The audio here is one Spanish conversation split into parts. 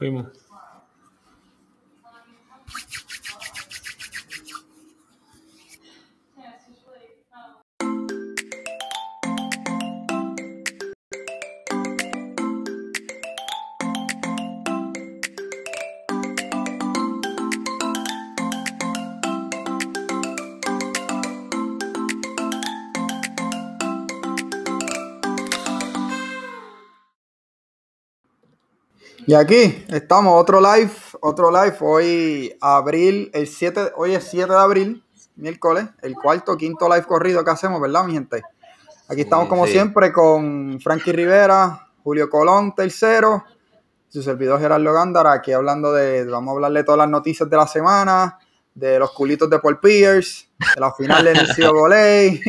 Fuimos. Y aquí estamos, otro live, otro live. Hoy, abril, el 7, hoy es 7 de abril, miércoles, el cuarto, quinto live corrido que hacemos, ¿verdad, mi gente? Aquí estamos, como sí. siempre, con Frankie Rivera, Julio Colón, tercero, su servidor Gerardo Gándara, aquí hablando de, vamos a hablarle todas las noticias de la semana, de los culitos de Paul Pierce, de la final de Lucio Goley,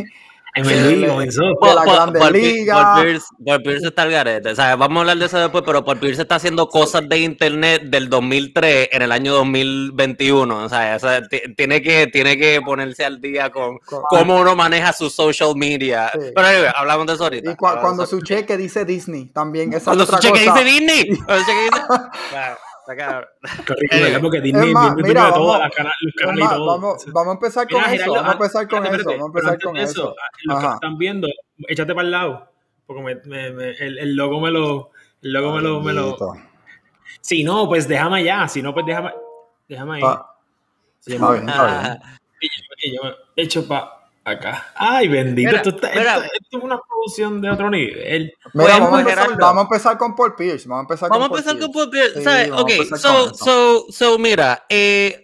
MLB comenzó. de la Paul Pi- Ligas. Paul Pierce, Paul Pierce está al garete. O sea, vamos a hablar de eso después, pero Paul Pierce está haciendo cosas de internet del 2003 en el año 2021. O sea, o sea, ti- tiene, que, tiene que ponerse al día con Con- cómo uno maneja su social media. Sí. Pero anyway, hablamos de eso ahorita. y Hablamos cuando su cheque dice Disney, también, esa Cuando su cheque dice Disney. Cuando su cheque dice... Claro, está cabrón. Correcto, ¿verdad? Porque Disney es más, Disney mira, tiene vamos- todas las cana- los Es canales y más, todo. vamos, vamos a empezar con Mira, eso, vamos a empezar con espérate, eso, espérate, vamos a pero empezar antes con de eso. Los que están viendo, échate para el lado. Porque me, me- me- el, el logo me lo. El logo me lo, me lo. Si no, pues déjame allá. Si no, pues déjame. Déjame ahí. Ah, Sí, está bien, está bien. Ah, Y yo, y yo me echo para acá. Ay, bendito. Mira, esto, está- mira. esto- esto es una producción de otro nivel. Mira, vamos, a empezar, vamos a empezar con Paul Pierce. Vamos a empezar Vamos con empezar Paul con Pierce. Paul Pierce. Sí, ¿sabes? vamos a Ok, empezar so, con so, so, mira, eh,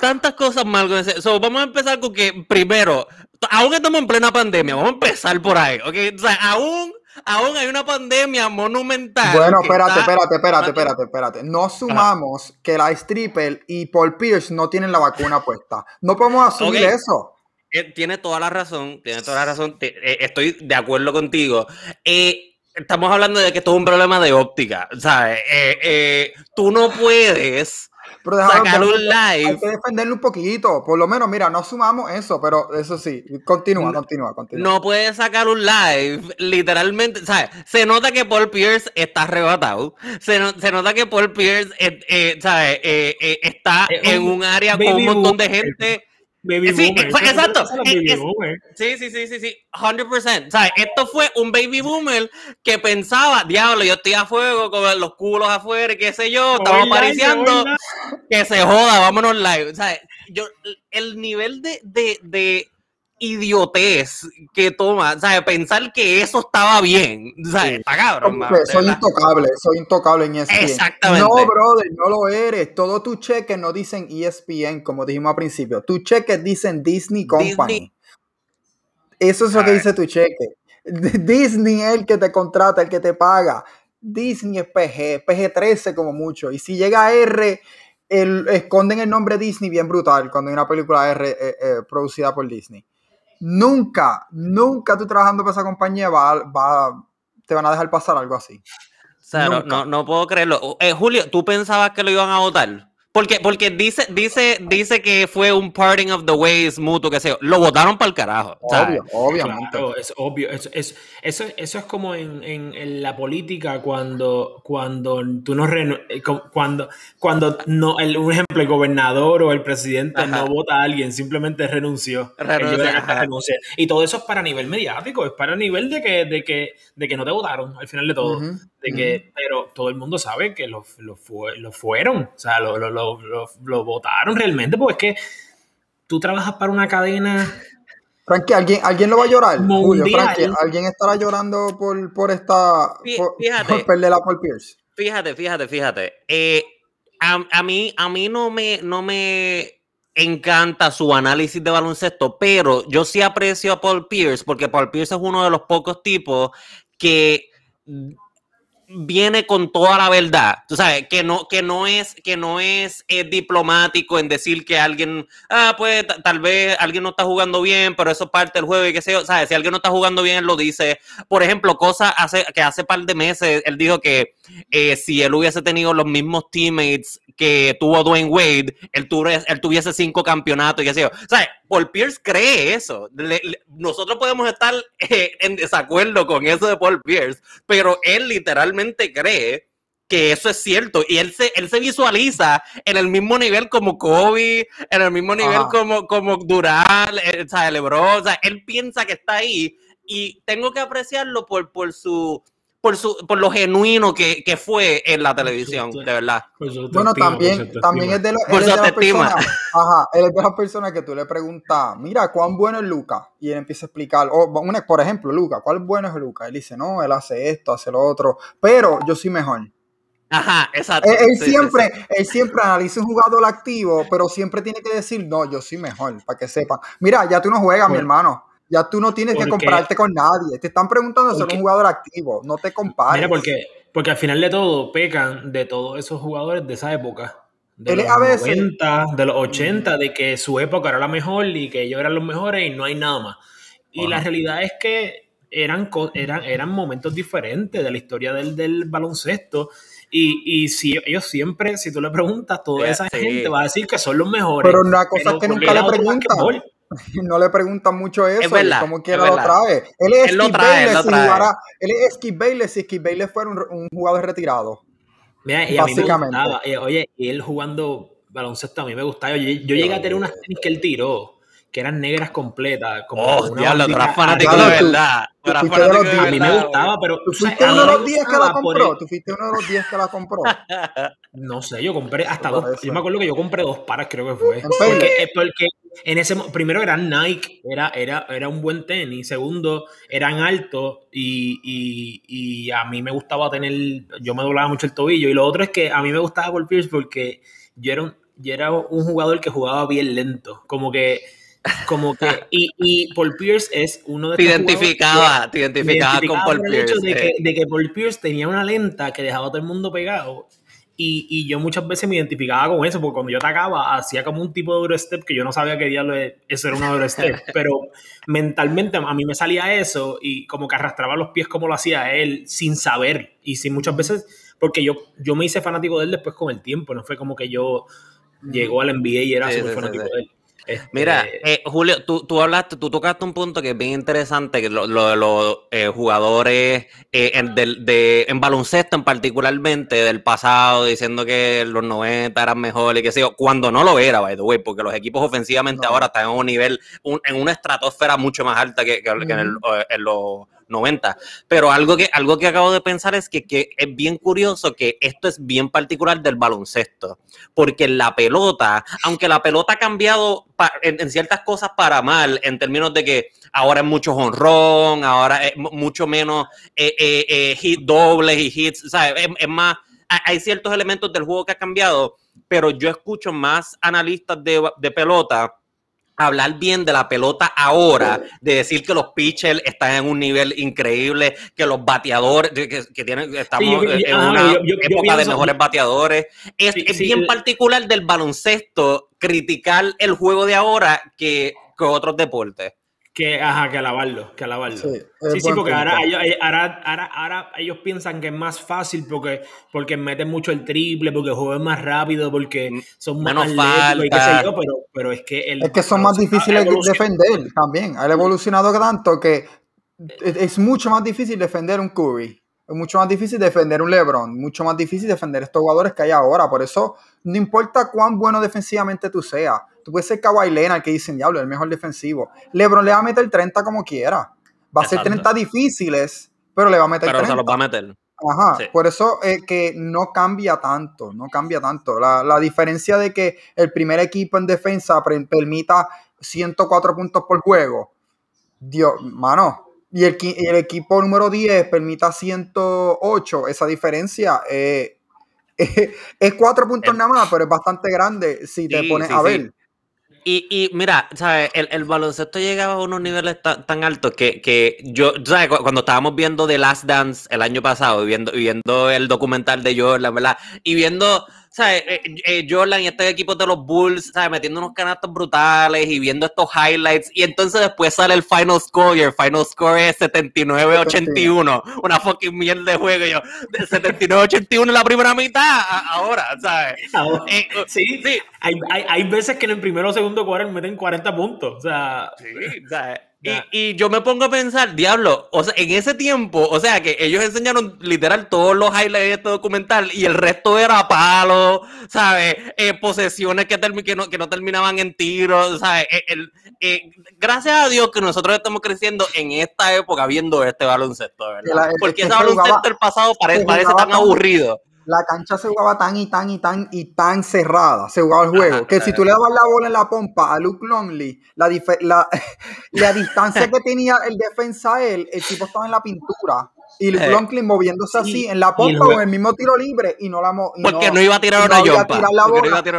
tantas cosas mal con ese. So, vamos a empezar con que, primero, aún estamos en plena pandemia, vamos a empezar por ahí, ¿ok? O sea, aún, aún hay una pandemia monumental. Bueno, espérate, está- espérate, espérate, espérate, espérate. No sumamos que la stripper y Paul Pierce no tienen la vacuna puesta. No podemos asumir eso. Eh, Tiene toda la razón, tiene toda la razón, te- eh, estoy de acuerdo contigo. Eh, estamos hablando de que esto es un problema de óptica, ¿sabes? Eh, eh, tú no puedes Pero sacar un déjalo- Hay live. que defenderlo un poquito. Por lo menos, mira, no sumamos eso, pero eso sí. Continúa, No- continúa, continúa. No puede sacar un live, literalmente, ¿sabes? Se nota que Paul Pierce está arrebatado. Se, no- se nota que Paul Pierce, eh, eh, ¿sabes? Eh, eh, está Es en un área con un montón de gente. Baby Sí, boomer. exacto. baby es- boomer. Sí, sí, sí, sí, sí, 100%. ¿Sabes? Esto fue un baby boomer que pensaba, diablo, yo estoy a fuego con los culos afuera qué sé yo, estamos live. que se joda, vámonos live. O sea, yo, el nivel de, de, de idiotez que toma, ¿sabes? Pensar que eso estaba bien, ¿sabes? Sí. Está cabrón, de soy verdad. intocable, soy intocable en ESPN. Exactamente. No, brother, no lo eres. Todos tus cheques no dicen ESPN, como dijimos al principio. Tus cheques dicen Disney Company. Disney. Eso es lo que dice tu cheque. Disney es el que te contrata, el que te paga. Disney es PG, PG-13 como mucho. Y si llega a R, el, esconden el nombre Disney bien brutal cuando hay una película R eh, eh, producida por Disney. Nunca, nunca tú trabajando para esa compañía va, va, te van a dejar pasar algo así. O sea, no, no, no puedo creerlo. Eh, Julio, ¿tú pensabas que lo iban a votar? Porque, porque dice, dice, dice que fue un parting of the ways mutuo, que yo. Lo votaron para el carajo. ¿sabes? Obvio, obviamente. Claro, es obvio. Eso, es, eso, eso es como en, en- en la política cuando, cuando tú no eh, cu- cuando, cuando no, el, un ejemplo, el gobernador o el presidente Ajá. no vota a alguien, simplemente renunció. Renuncia. Y todo eso es para nivel mediático, es para nivel de que, de que, de que no te votaron al final de todo. De que, pero todo el mundo sabe que lo, lo, fue- lo fueron, o sea, lo, lo, lo, lo- lo votaron realmente, porque es que tú trabajas para una cadena Frankie, ¿alguien, ¿alguien lo va a llorar? Julio. Frankie, ¿alguien estará llorando por, por esta. Por, fíjate. por perder a Paul Pierce? Fíjate, fíjate, fíjate. Eh, a, a mí, a mí no me, no me encanta su análisis de baloncesto, pero yo sí aprecio a Paul Pierce porque Paul Pierce es uno de los pocos tipos que viene con toda la verdad. Tú sabes, que no, que no es, que no es eh, diplomático en decir que alguien, ah, pues ta- tal vez alguien no está jugando bien, pero eso es parte del juego y qué sé yo. ¿Sabes? Si alguien no está jugando bien, lo dice. Por ejemplo, cosas hace, que hace par de meses él dijo que eh, si él hubiese tenido los mismos teammates que tuvo Dwayne Wade, él, tuve- él tuviese cinco campeonatos y sé yo. ¿Sabes? Paul Pierce cree eso. Le- le- nosotros podemos estar eh, en desacuerdo con eso de Paul Pierce, pero él literalmente cree que eso es cierto. Y él se, él se visualiza en el mismo nivel como Kobe, en el mismo nivel como, como Dural, eh, o sea, Lebron. O sea, él piensa que está ahí y tengo que apreciarlo por, por su por, su, por lo genuino que, que fue en la televisión, de verdad. Bueno, también, también es de, lo, de las personas, ajá, él es de las personas que tú le preguntas, mira, ¿cuán bueno es Luca? Y él empieza a explicar, o, por ejemplo, Luca, ¿cuál bueno es Luca? Él dice, no, él hace esto, hace lo otro, pero yo soy mejor. Ajá, exacto. Él, siempre, él siempre analiza un jugador activo, pero siempre tiene que decir, no, yo soy mejor, para que sepan. Mira, ya tú no juegas, mi hermano. Ya tú no tienes que compararte con nadie. Te están preguntando ser un jugador activo. No te compares. Mira, porque, porque al final de todo pecan de todos esos jugadores de esa época. De los 90, de los 80, de que su época era la mejor y que ellos eran los mejores y no hay nada más. Y la realidad es que eran, eran, eran momentos diferentes de la historia del, del baloncesto. Y, y, si ellos siempre, si tú le preguntas, toda esa gente va a decir que son los mejores. Pero una cosa es que nunca le preguntan. No le preguntan mucho eso, como quiera lo trae. Él es él él es Skip Bayless si Skip Bayless fuera un, jugador retirado. Mira, y básicamente. oye, y él jugando baloncesto a mí me gustaba. Yo, yo llegué a tener unas tenis que él tiró que eran negras completas. Como oh, diablo, tú eras fanático de verdad. a mí me gustaba, pero. ¿Tú fuiste uno de los días que la compró? ¿Tú fuiste uno de los días que la compró? no sé, yo compré hasta dos. Yo me acuerdo que yo compré dos pares, creo que fue. Porque, eh, porque en ese primero eran Nike, era, era, era un buen tenis. Segundo, eran altos y, y, y, a mí me gustaba tener. Yo me doblaba mucho el tobillo. Y lo otro es que a mí me gustaba Paul Pierce porque yo era un, yo era un jugador que jugaba bien lento. Como que como que, y, y, Paul Pierce es uno de Te identificaba, te identificaba, con Paul Pierce. de, que, de, que, Paul Pierce tenía una lenta que dejaba a todo el mundo pegado. Y, y, yo muchas veces me identificaba con eso, porque cuando yo atacaba, hacía como un tipo de Eurostep que yo no sabía que diablo eso era una Eurostep. pero mentalmente a mí me salía eso y como que arrastraba los pies como lo hacía él, sin saber. Y sin muchas veces, porque yo, yo me hice fanático de él después con el tiempo, no fue como que yo llegó al NBA y era súper fanático de él. Mira, este eh, Julio, tú, tú, hablaste, tú tocaste un punto que es bien interesante, que lo, de los eh, jugadores eh, en, de, en baloncesto en particularmente del pasado, diciendo que los 90 eran mejores y que sé yo, cuando no lo era, by the way, porque los equipos ofensivamente ahora están en un nivel, en una estratosfera mucho más alta que, en, en los 90. Pero algo que, algo que acabo de pensar es que, es bien curioso que esto es bien particular del baloncesto, porque la pelota, aunque la pelota ha cambiado en, ciertas cosas para mal, en términos de que ahora es mucho honrón, ahora es mucho menos eh, eh, eh, hit dobles y hits, ¿sabes? Es, más, hay ciertos elementos del juego que ha cambiado, pero yo escucho más analistas de, de pelota hablar bien de la pelota ahora, de decir que los pitchers están en un nivel increíble, que los bateadores, que, tienen, estamos en una época de mejores bateadores. Es, bien particular del baloncesto criticar el juego de ahora que, que otros deportes. Que, ajá, que alabarlo, que alabarlo. Sí, sí, porque ahora eh, ahora, ahora, ahora ellos, piensan que es más fácil porque, porque meten mucho el triple, porque juegan más rápido, porque mm, son más Menos y qué sé yo, pero, pero es que... El, es que son más difíciles de defender también. Ha evolucionado tanto que es mucho más difícil defender un Curry. Es mucho más difícil defender un LeBron, mucho más difícil defender estos jugadores que hay ahora. Por eso, no importa cuán bueno defensivamente tú seas, tú puedes ser Kawhi Leonard que dicen, diablo, el mejor defensivo. LeBron le va a meter 30 como quiera. Va a ser 30 difíciles, pero le va a meter pero 30. se los va a meter. Ajá, por eso es que no cambia tanto, no cambia tanto. La, la diferencia de que el primer equipo en defensa permita 104 puntos por juego, Dios, mano, y el, el, equipo número 10 permita 108, esa diferencia eh, es cuatro puntos nada más, pero es bastante grande si te pones a ver. Y, y, mira, ¿sabes? El, el, baloncesto llegaba a unos niveles tan, altos que, que, yo, ¿sabes? Cuando estábamos viendo The Last Dance el año pasado, viendo, viendo el documental de Jordan, ¿verdad? Y viendo ¿sabes? Eh, eh, Jordan y este equipo de los Bulls, ¿sabes? Metiendo unos canastos brutales y viendo estos highlights. Y entonces después sale el final score y el final score es 79-81. Una fucking mierda de juego. yo, 79-81 en la primera mitad, ahora, ¿sabes? Eh, sí, sí. Hay, hay, hay, veces que en el primero o segundo cuarto meten 40 puntos. O sea, sí, ¿sabes? Y, yo me pongo a pensar, diablo, o sea, en ese tiempo, o sea, que ellos enseñaron literal todos los highlights de este documental y el resto era palo, ¿sabes? Eh, posesiones que, que, no, que no terminaban en tiros, ¿sabes? Eh, eh, gracias a Dios que nosotros estamos creciendo en esta época viendo este baloncesto, ¿verdad? Porque ese baloncesto del pasado parece, parece tan aburrido la cancha se jugaba tan y tan y tan y tan cerrada, se jugaba el juego, que si tú le dabas la bola en la pompa a Luke Longley, la, la, distancia que tenía el defensa a él, el tipo estaba en la pintura. Y Luke eh, Longley moviéndose así en la pompa o en el mismo tiro libre y no la Porque no, iba a tirar una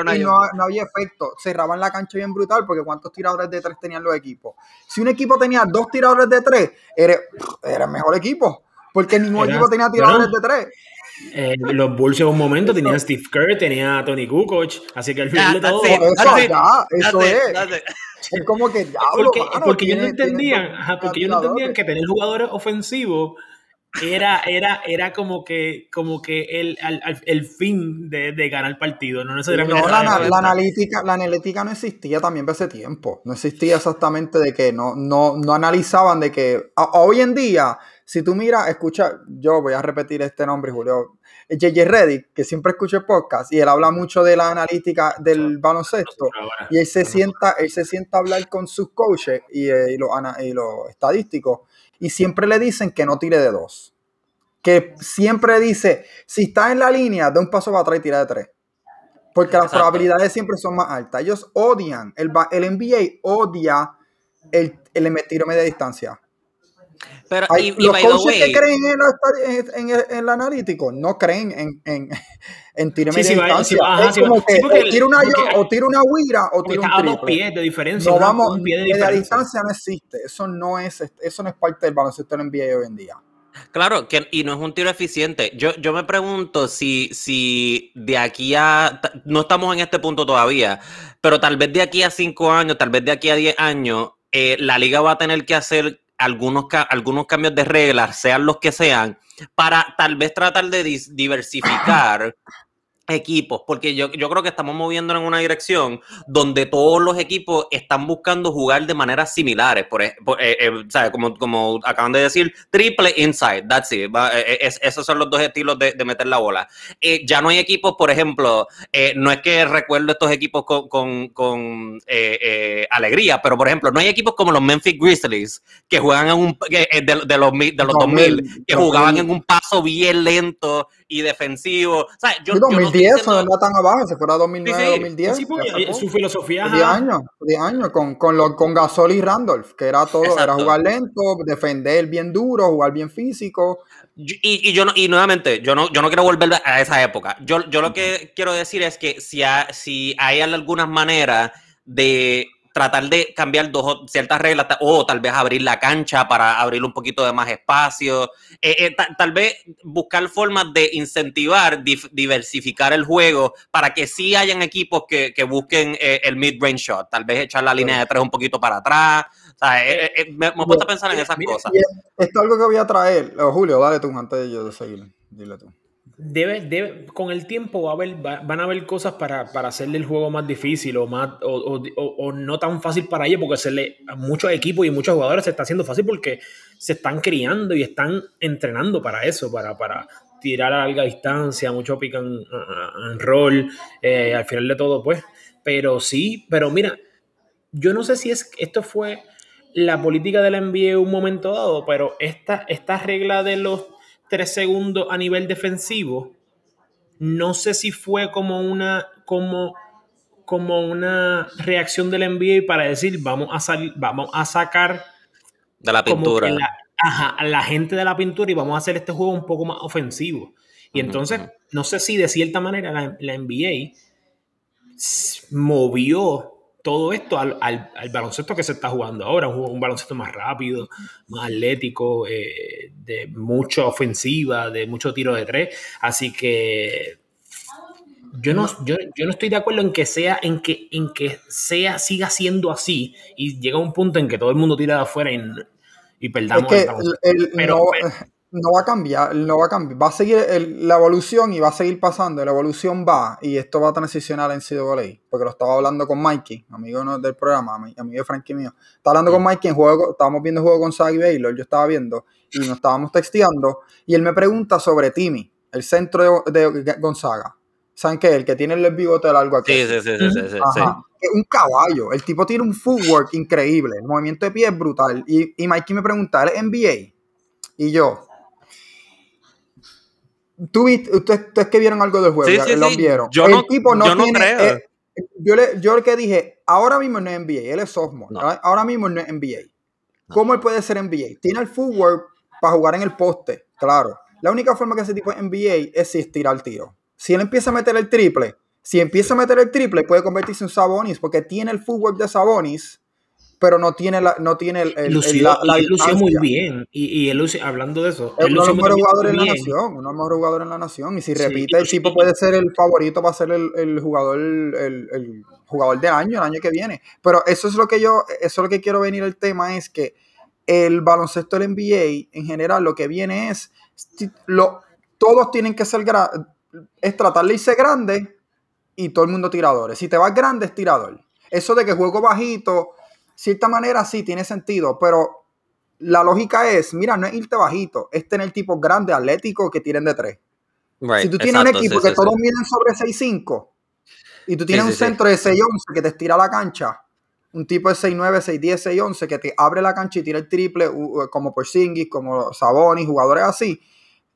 no y no, había efecto. Cerraban la cancha bien brutal porque cuántos tiradores de tres tenían los equipos. Si un equipo tenía dos tiradores de tres, era, era el mejor equipo. Porque ningún equipo tenía tiradores de tres. Eh, los Bulls en un momento tenían Steve Kerr, tenía Tony Kukoc, así que al final de todo. Eso, es. Es como que porque, porque ellos no entendían, porque ellos no entendían que tener jugadores ofensivos era, era, era como que, como que el, el fin de, de, ganar partido, no necesariamente. No, la, la, analítica, la analítica no existía también para ese tiempo. No existía exactamente de que no, no, no analizaban de que hoy en día si tú miras, escucha, yo voy a repetir este nombre, Julio, JJ Reddick, que siempre escucho el podcast, y él habla mucho de la analítica del baloncesto, y él se sienta, él se sienta a hablar con sus coaches y, eh, los lo estadísticos, y siempre le dicen que no tire de dos. Que siempre dice, si está en la línea, da un paso para atrás y tira de tres. Porque las probabilidades siempre son más altas. Ellos odian, el, el NBA odia el, el tiro media distancia pero, y, los coaches que creen en, en, en, el analítico no creen en, en, en tiro sí, distancia. es como que, o tira una yo, o tira una huira o tira un triple. pies de diferencia. No vamos, un pie de diferencia. distancia no existe. Eso no es, eso no es parte del baloncesto en NBA hoy en día. Claro, que, y no es un tiro eficiente. Yo, yo me pregunto si, si de aquí a. No estamos en este punto todavía, pero tal vez de aquí a cinco años, tal vez de aquí a diez años, eh, la liga va a tener que hacer algunos, algunos cambios de reglas, sean los que sean, para tal vez tratar de diversificar equipos, porque yo, yo creo que estamos moviendo en una dirección donde todos los equipos están buscando jugar de maneras similares, por, eh, eh, Como, como acaban de decir, triple inside, that's it, eh, esos son los dos estilos de, meter la bola. ya no hay equipos, por ejemplo, no es que recuerdo estos equipos con, con, con alegría, pero por ejemplo, no hay equipos como los Memphis Grizzlies que juegan en un, de, de, los, de los 2000, que jugaban en un paso bien lento y defensivo. O sea, yo, 2010 no, no tan abajo, se fuera 2009, 2010. su filosofía. 10 años, 10 años con, con, lo, con Gasol y Randolph, que era todo, era jugar lento, defender bien duro, jugar bien físico. Y, y, yo no, y nuevamente, yo no, yo no quiero volver a esa época. Yo, yo lo que quiero decir es que si, si hay algunas maneras de tratar de cambiar dos, ciertas reglas o tal vez abrir la cancha para abrir un poquito de más espacio. Eh, eh, tal vez buscar formas de incentivar, diversificar el juego para que sí hayan equipos que, busquen eh, el mid-range shot. Tal vez echar la línea de tres un poquito para atrás. me, me a pensar en esas cosas. Esto es algo que voy a traer. Julio, dale tú antes de yo de seguir. Dile tú debe, debe, con el tiempo va a haber, van a haber cosas para, para, hacerle el juego más difícil o, más, o, o, no tan fácil para ellos, porque se le, a muchos equipos y muchos jugadores se está haciendo fácil porque se están criando y están entrenando para eso, para, para tirar a larga distancia, mucho pick and, roll, eh, al final de todo, pues. Pero sí, pero mira, yo no sé si es esto fue la política de la NBA en un momento dado, pero esta, esta regla de los tres segundos a nivel defensivo, no sé si fue como una, como, como una reacción del NBA para decir vamos a salir, vamos a sacar de la pintura. a la gente de la pintura y vamos a hacer este juego un poco más ofensivo. Y entonces, no sé si de cierta manera la, la NBA movió todo esto al, baloncesto que se está jugando ahora, un, baloncesto más rápido, más atlético, eh, de mucha ofensiva, de mucho tiro de tres. Así que yo no, yo, no estoy de acuerdo en que sea, en que, en que sea, siga siendo así y llega un punto en que todo el mundo tira de afuera y, y perdamos el, pero, no va a cambiar, no va a cambiar. Va a seguir la evolución y va a seguir pasando. La evolución va y esto va a transicionar en CWA. Porque lo estaba hablando con Mikey, amigo del programa, amigo de Frankie mío. Estaba hablando con Mikey en juego, estábamos viendo juego con Sagi Baylor, yo estaba viendo y nos estábamos texteando. Y él me pregunta sobre Timmy, el centro de, Gonzaga. ¿Saben qué? El que tiene el bigote largo aquí. Sí, sí, sí, sí, sí, sí. Un caballo. El tipo tiene un footwork increíble. El movimiento de pie es brutal. Y, y Mikey me pregunta, ¿él es NBA? Y yo, ¿Tú viste, ustedes, que vieron algo del juego, sí, sí, lo vieron. Yo el no, tipo no, yo tiene, creo. Eh, yo, le, yo que dije, ahora mismo no es NBA, él es sophomore, ahora mismo no es NBA. ¿Cómo él puede ser NBA? Tiene el footwork para jugar en el poste, claro. La única forma que ese tipo es NBA es si estira el tiro. Si él empieza a meter el triple, si empieza a meter el triple, puede convertirse en Sabonis porque tiene el footwork de Sabonis pero no tiene la, no tiene el, el, la, lució muy bien. Y, y él hablando de eso, es uno de los mejores jugadores en la nación, uno de los mejores jugadores en la nación. Y si repite, el tipo puede ser el favorito para ser el, jugador, el, jugador de año, el año que viene. Pero eso es lo que yo, eso es lo que quiero venir el tema, es que el baloncesto del NBA, en general, lo que viene es, lo, todos tienen que ser, es tratar de irse grande y todo el mundo tiradores. Si te vas grande, es tirador. Eso de que juego bajito cierta manera sí tiene sentido, pero la lógica es, mira, no es irte bajito, es tener tipos grandes, atléticos que tiren de tres. si tú tienes un equipo que todos miden sobre 6'5 y tú tienes un centro de 6'11 que te estira la cancha, un tipo de 6'9, 6'10, 6'11 que te abre la cancha y tira el triple, como por Singis, como Sabonis, jugadores así,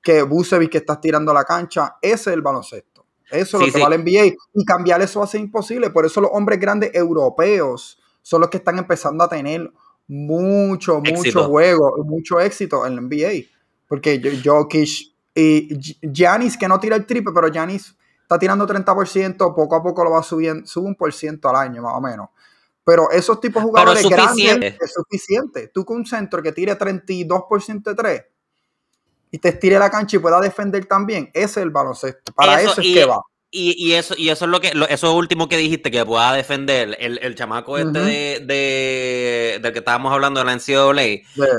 que Busevic que estás tirando la cancha, ese es el baloncesto. Eso es lo que vale NBA. Y cambiar eso ser imposible. Por eso los hombres grandes europeos son los que están empezando a tener mucho, mucho juego, mucho éxito en la NBA. Porque Jokic y Giannis, que no tira el triple, pero Giannis está tirando 30%, poco a poco lo va subiendo, sube un por ciento al año, más o menos. Pero esos tipos de jugadores grandes es suficiente. Tú con un centro que tire 32% de 3 y te estire la cancha y pueda defender también, ese es el baloncesto. Para eso, es que va. Y, eso, y eso es lo que, eso último que dijiste, que pueda defender el, el chamaco este de, de, del que estábamos hablando de la NCAA.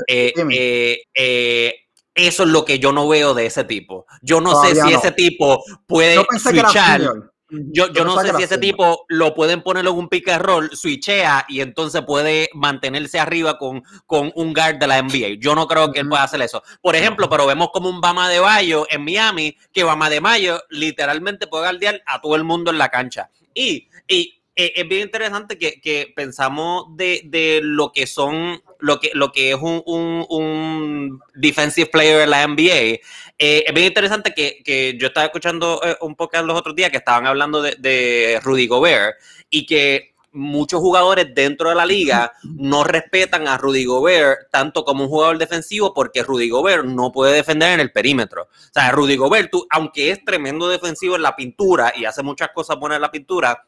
Eh, eh, eh, eso es lo que yo no veo de ese tipo. Yo no sé si ese tipo puede switchar. Yo, yo no sé si ese tipo lo pueden poner en un pick and roll, switchea y entonces puede mantenerse arriba con, con un guard de la NBA. Yo no creo que él pueda hacer eso. Por ejemplo, pero vemos como un Bama de Bayo en Miami, que Bama de Mayo literalmente puede guardiar a todo el mundo en la cancha. Y, y eh, es bien interesante que, que pensamos de, de, lo que son, lo que, lo que es un, un, un defensive player en la NBA. Eh, es bien interesante que, que yo estaba escuchando eh, un poco los otros días que estaban hablando de, de Rudy Gobert y que muchos jugadores dentro de la liga no respetan a Rudy Gobert tanto como un jugador defensivo porque Rudy Gobert no puede defender en el perímetro. O sea, Rudy Gobert, tú, aunque es tremendo defensivo en la pintura y hace muchas cosas buenas en la pintura,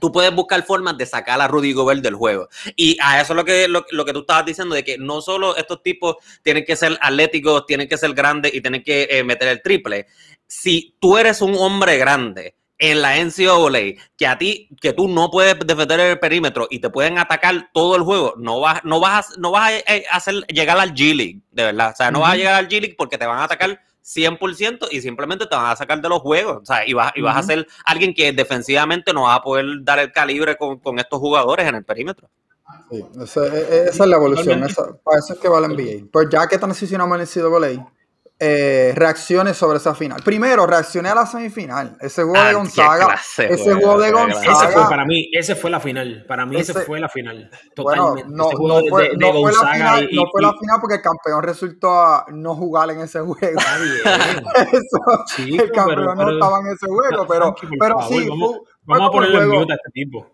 tú puedes buscar formas de sacar a Rudy Gobert del juego. Y a eso es lo que, lo, que tú estabas diciendo, de que no solo estos tipos tienen que ser atléticos, tienen que ser grandes y tienen que eh, meter el triple. Si tú eres un hombre grande en la NCAA, que a ti, que tú no puedes defender el perímetro y te pueden atacar todo el juego, no vas, no vas, no vas a eh, hacer llegar al G-League, de verdad. O sea, no vas a llegar al G-League porque te van a atacar 100% y simplemente te van a sacar de los juegos. O sea, y vas, y vas a ser alguien que defensivamente no va a poder dar el calibre con, estos jugadores en el perímetro. Sí, esa, es la evolución. para eso es que va la NBA. Pues ya que transicionamos en el CWA, eh, reacciones sobre esa final. Primero, reaccioné a la semifinal. Ese juego de Gonzaga. ese juego de Gonzaga. Ese fue para mí, ese fue la final. Para mí, ese, fue la final. Totalmente. no, no, fue, no fue, la final, no fue la final porque el campeón resultó a no jugar en ese juego. Eso, el campeón no estaba en ese juego, pero, pero sí, Vamos a ponerle en mute a este tipo.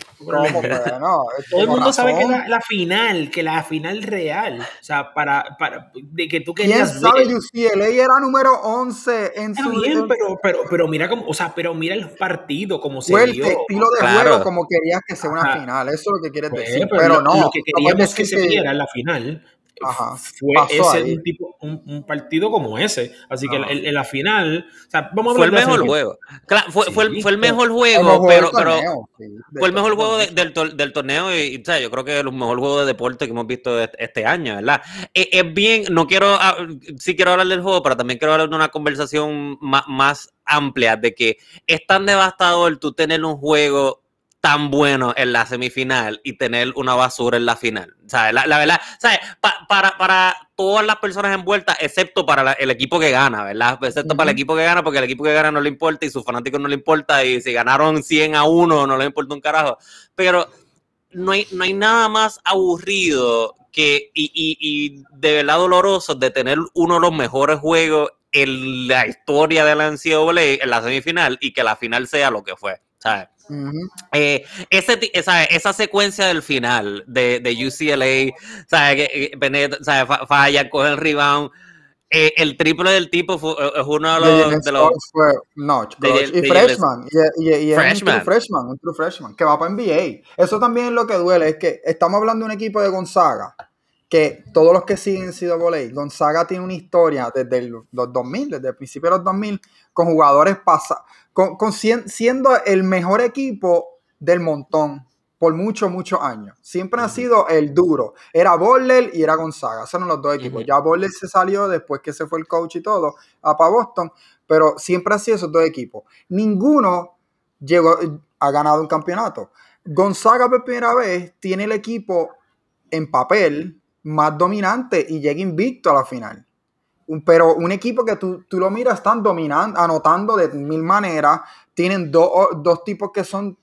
Todo el mundo sabe que es la, final, que la final real. O sea, para, para de que tú querías. ¿Quién sabe? UCLA era número 11 en su. Bien, pero, pero, pero mira cómo, o sea, pero mira el partido, como se Fue dio. el estilo de juego, como querías que sea una final. Eso es lo que quieres pues, decir. Pero, no. Lo que queríamos que se viera en la final fue ese un, tipo, un, partido como ese. Así que en, la final, o sea, vamos a fue el mejor juego. fue, fue, el, fue, el, mejor juego, pero, pero fue el mejor juego del, del, torneo y, o sea, yo creo que es el mejor juego de deporte que hemos visto este año, ¿verdad? Es, es bien, no quiero, ah, sí quiero hablar del juego, pero también quiero hablar de una conversación más, más amplia de que es tan devastador tú tener un juego tan bueno en la semifinal y tener una basura en la final. ¿Sabes? La, verdad, ¿sabes? para, para todas las personas envueltas, excepto para el equipo que gana, ¿verdad? Excepto para el equipo que gana, porque el equipo que gana no le importa y sus fanáticos no le importa y si ganaron 100 a 1 no le importa un carajo. Pero no hay, no hay nada más aburrido que, y, y, y de verdad doloroso de tener uno de los mejores juegos en la historia de la NCAA en la semifinal y que la final sea lo que fue. ¿Sabes? Eh, ese, esa, esa, secuencia del final de, de UCLA, ¿sabes? Que, ¿sabes? Falla, coge el rebound. Eh, el triple del tipo fue, eh, es uno de los. De, los fue, no, y freshman. Y, y, y freshman. un freshman, un true freshman, que va para NBA. Eso también es lo que duele. Es que estamos hablando de un equipo de Gonzaga que todos los que siguen sido volei, Gonzaga tiene una historia desde los 2000, desde el principio de los 2000, con jugadores pasados con, siendo el mejor equipo del montón por muchos, muchos años. Siempre ha sido el duro. Era Boller y era Gonzaga. Esos eran los dos equipos. Ya Boller se salió después que se fue el coach y todo a para Boston, pero siempre ha sido esos dos equipos. Ninguno llegó, ha ganado un campeonato. Gonzaga por primera vez tiene el equipo en papel más dominante y llega invicto a la final pero un equipo que tú, tú lo miras, están dominando, anotando de mil maneras. Tienen dos tipos que son,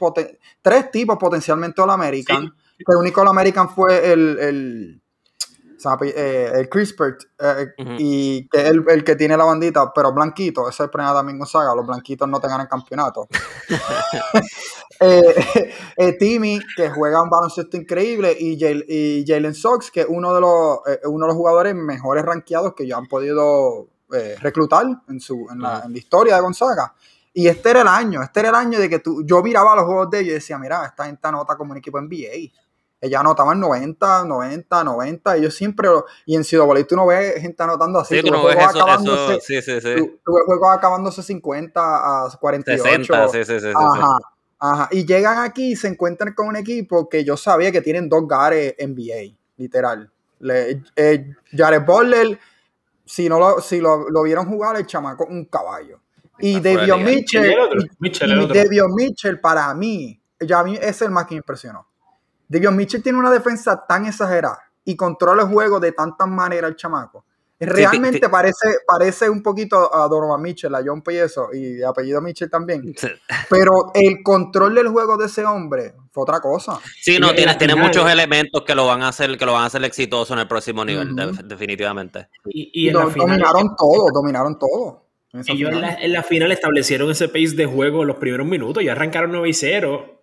tres tipos potencialmente All-American. El único All-American fue el, el, eh, el Crispert, eh, y que es el, que tiene la bandita, pero blanquito. Ese es el problema también Gonzaga. Los blanquitos no te ganan campeonato. eh, Timmy, que juega un baloncesto increíble, y, Jalen Sox, que es uno de, los, uno de los jugadores mejores rankeados que ya han podido reclutar en, su, en, la, en la historia de Gonzaga. Y este era el año, este era el año de que tú, yo miraba los juegos de ellos y decía, mira, esta gente anota como un equipo NBA ella anotaba 90, 90, 90. Y yo siempre, y en Ciudad Bolívar tú no ves gente anotando así. Sí, tú no ves eso, eso, sí, sí, sí. Tú, ves juegos acabándose 50 a 48. 60, sí, sí, sí. Ajá, ajá. Y llegan aquí y se encuentran con un equipo que yo sabía que tienen dos gares NBA, literal. Le, eh, Jared Butler, si, no lo, si lo, lo vieron jugar, el chamaco, un caballo. Y Devion Mitchell, Mitchell, y, Mitchell, para mí, ya a mí es el más que me impresionó. Devion Mitchell tiene una defensa tan exagerada y controla el juego de tantas maneras el chamaco. Realmente parece, parece un poquito a Donovan Mitchell, a John Pieso y de apellido Mitchell también. Pero el control del juego de ese hombre fue otra cosa. Sí, no, tiene, tiene muchos elementos que lo van a hacer, que lo van a hacer exitoso en el próximo nivel, definitivamente. Y, dominaron todo, dominaron todo. Ellos en la, en la, final establecieron ese pace de juego en los primeros minutos, y arrancaron 9 y 0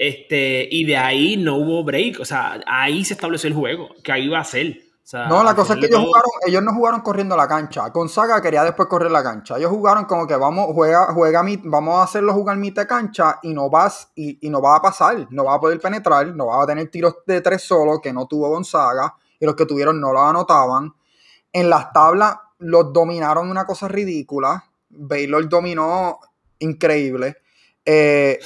este, y de ahí no hubo break. O sea, ahí se estableció el juego, que ahí iba a ser. no, la cosa es que ellos, jugaron, ellos no jugaron corriendo la cancha. Gonzaga quería después correr la cancha. Ellos jugaron como que vamos, juega, juega, vamos a hacerlo jugar mitad de cancha y no vas, y, y, no va a pasar, no va a poder penetrar, no va a tener tiros de tres solos que no tuvo Gonzaga, y los que tuvieron no lo anotaban. En las tablas los dominaron una cosa ridícula. Baylor dominó increíble. Eh,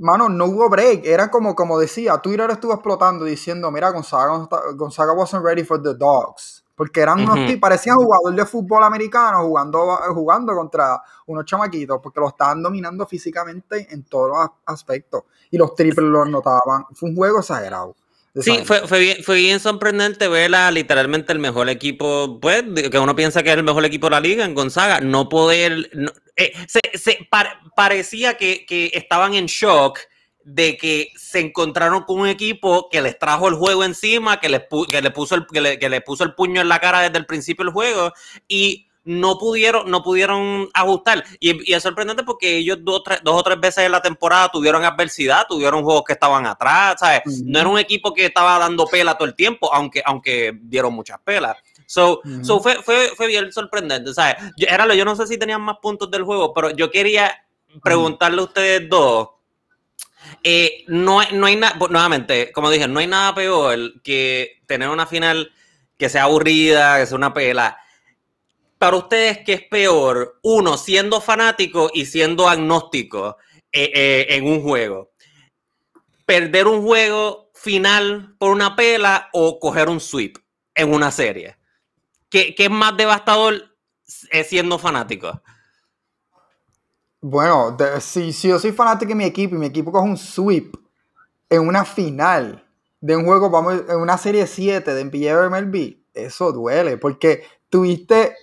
mano, no hubo break. Era como, como decía, Twitter estuvo explotando diciendo, mira, Gonzaga, Gonzaga wasn't ready for the dogs. Porque eran unos parecían jugadores de fútbol americano jugando, jugando contra unos chamaquitos, porque lo estaban dominando físicamente en todos los aspectos. Y los triples los notaban. Fue un juego exagerado. Sí, fue, fue, bien, fue bien sorprendente ver a literalmente el mejor equipo, pues, que uno piensa que es el mejor equipo de la liga en Gonzaga, no poder, eh, se, se parecía que, que, estaban en shock de que se encontraron con un equipo que les trajo el juego encima, que les, que le puso el, que le, que le puso el puño en la cara desde el principio del juego y no pudieron, no pudieron ajustar. Y, es sorprendente porque ellos dos, dos, o tres veces en la temporada tuvieron adversidad, tuvieron juegos que estaban atrás, ¿sabes? No era un equipo que estaba dando pela todo el tiempo, aunque, aunque dieron muchas pelas. So, fue, fue, fue, bien sorprendente, ¿sabes? Yo, era, yo no sé si tenían más puntos del juego, pero yo quería preguntarle a ustedes dos. Eh, no, no hay nada, nuevamente, como dije, no hay nada peor que tener una final que sea aburrida, que sea una pela. Para ustedes, ¿qué es peor? Uno, siendo fanático y siendo agnóstico eh, eh, en un juego. Perder un juego final por una pela o coger un sweep en una serie. ¿Qué, qué es más devastador eh, siendo fanático? Bueno, si, si, yo soy fanático de mi equipo y mi equipo coge un sweep en una final de un juego, vamos, en una serie 7 de NBA MLB, eso duele, porque tuviste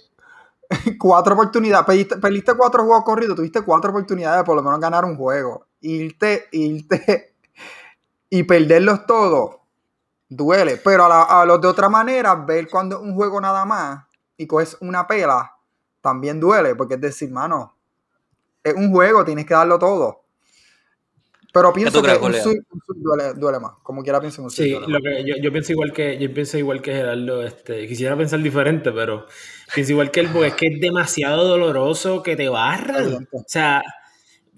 cuatro oportunidades, perdiste, cuatro juegos corridos, tuviste cuatro oportunidades de por lo menos ganar un juego. Irte, irte y perderlos todos, duele. Pero a, los de otra manera, ver cuando un juego nada más y coges una pela, también duele, porque es decir, mano, es un juego, tienes que darlo todo. Pero pienso que un duele, más. Como quiera pienso en un Sí, lo que yo, pienso igual que yo pienso igual que Gerardo. Este, quisiera pensar diferente, pero pienso igual que él, porque es que es demasiado doloroso que te barran. O sea,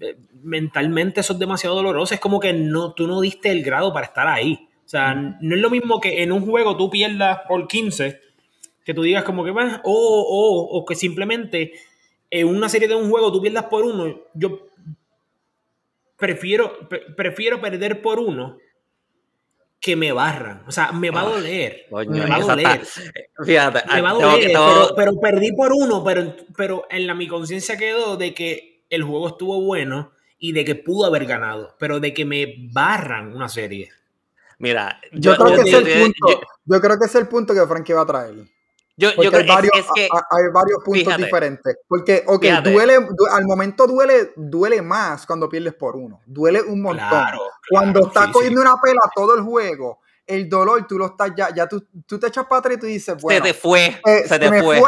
eh, mentalmente eso es demasiado doloroso. Es como que no, tú no diste el grado para estar ahí. O sea, no es lo mismo que en un juego tú pierdas por 15, que tú digas como que, o, o, o que simplemente en una serie de un juego tú pierdas por uno, yo prefiero, prefiero perder por uno que me barran. O sea, me va a ah, doler. me va a doler. Fíjate, me va a doler, pero, perdí por uno, pero, pero en la mi conciencia quedó de que el juego estuvo bueno y de que pudo haber ganado, pero de que me barran una serie. Mira, yo, creo, que es el punto, yo creo que es el punto que Frankie va a traer. Yo, hay, varios, hay, varios, puntos diferentes. Porque, ok, duele, al momento duele, duele más cuando pierdes por uno. Duele un montón. cuando estás cogiendo una pela todo el juego, el dolor, tú lo estás ya, ya tú, tú te echas para atrás y tú dices, bueno. Se te fue. Eh, se te fue.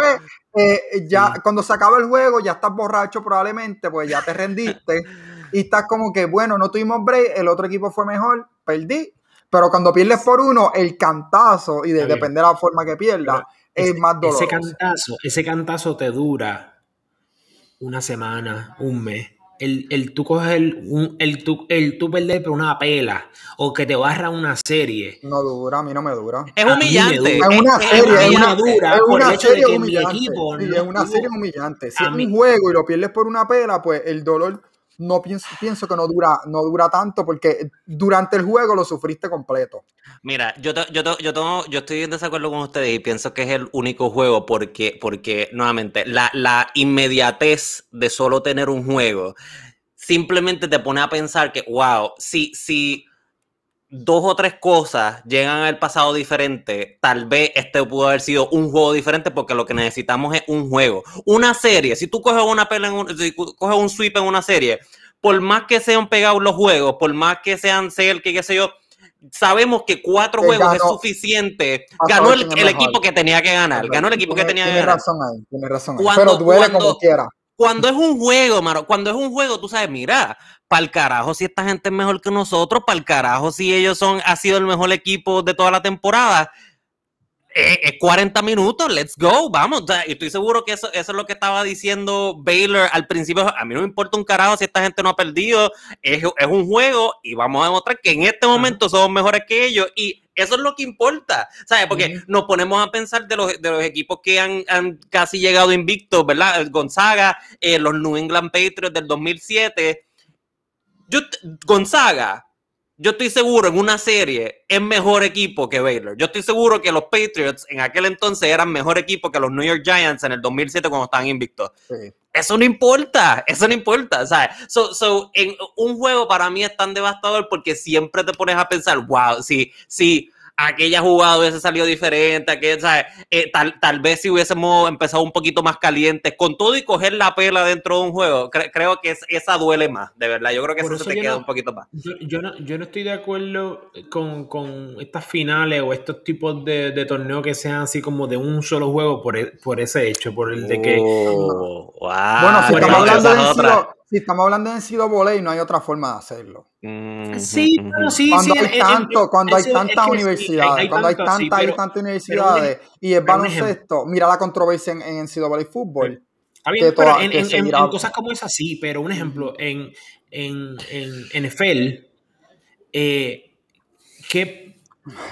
Eh, ya, cuando se acaba el juego, ya estás borracho probablemente, pues ya te rendiste. y estás como que, bueno, no tuvimos break, el otro equipo fue mejor, perdí. Pero cuando pierdes por uno, el cantazo, y de, depende de la forma que pierdas es más Ese cantazo, ese cantazo te dura una semana, un mes. El, el tú coges el, un, el, tú, el tú perder por una pela o que te barra una serie. No dura, a mí no me dura. Es humillante. Es una serie, es una, dura es una serie humillante. Es una serie humillante. Si es un juego y lo pierdes por una pela, pues el dolor no pienso, pienso que no dura, no dura tanto porque durante el juego lo sufriste completo. Mira, yo, yo, yo, yo estoy en desacuerdo con ustedes y pienso que es el único juego porque, porque nuevamente, la, la inmediatez de solo tener un juego simplemente te pone a pensar que, wow, si, si dos o tres cosas llegan al pasado diferente, tal vez este pudo haber sido un juego diferente porque lo que necesitamos es un juego. Una serie, si tú coges una pela en un, si coges un sweep en una serie, por más que sean pegados los juegos, por más que sean ser que qué sé yo, sabemos que cuatro juegos es suficiente. Ganó el, equipo que tenía que ganar. Ganó el equipo que tenía que ganar. Razón ahí, tiene razón ahí. Pero duele como quiera. Cuando es un juego, mano, cuando es un juego, tú sabes, mira, para el carajo si esta gente es mejor que nosotros, para el carajo si ellos son, ha sido el mejor equipo de toda la temporada. Es eh, 40 eh, minutos, let's go, vamos. y estoy seguro que eso, eso es lo que estaba diciendo Baylor al principio. A mí no me importa un carajo si esta gente no ha perdido. Es, es un juego y vamos a demostrar que en este momento somos mejores que ellos. Y eso es lo que importa, ¿sabes? Porque nos ponemos a pensar de los, de los equipos que han, han casi llegado invictos, ¿verdad? Gonzaga, eh, los New England Patriots del 2007. Yo, Gonzaga, yo estoy seguro en una serie es mejor equipo que Baylor. Yo estoy seguro que los Patriots en aquel entonces eran mejor equipo que los New York Giants en el 2007 cuando estaban invictos. Eso no importa, eso no importa, ¿sabes? So, so, en un juego para mí es tan devastador porque siempre te pones a pensar, wow, si, si aquella jugada hubiese salido diferente, que, eh, tal, tal vez si hubiésemos empezado un poquito más calientes, con todo y coger la pela dentro de un juego, creo que esa duele más, de verdad. Yo creo que eso, se te queda un poquito más. Yo, no, yo no estoy de acuerdo con, con estas finales o estos tipos de, de, torneos que sean así como de un solo juego por, e, por ese hecho, por el de que... Oh, bueno, si estamos hablando de si estamos hablando de NCAA, no hay otra forma de hacerlo. Sí, pero sí, cuando sí. Hay tanto, cuando hay tantas universidades, cuando hay tantas hay tantas universidades y el baloncesto, mira la controversia en, en NCAA fútbol. Está bien, pero en, en, cosas como esa sí, pero un ejemplo, en, en, en NFL, eh, ¿qué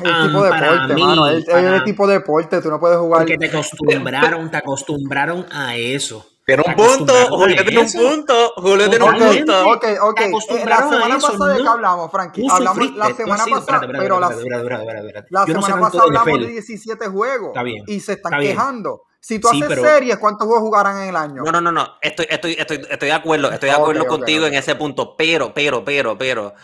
El tipo de deporte, mano. Es el tipo de deporte, tú no puedes jugar. Porque te acostumbraron, te acostumbraron a eso. Tiene un punto, Julio tiene un punto, Julio tiene un punto. Ok, ok. Eh, la semana pasada de qué hablamos, Frankie. Hablamos la semana pasada, pero la, la semana pasada hablamos de 17 juegos y se están quejando. Si tú haces series, ¿cuántos juegos jugarán en el año? No, no, no, no. Estoy, estoy, estoy, estoy de acuerdo, estoy de acuerdo contigo en ese punto, pero, pero, pero, pero,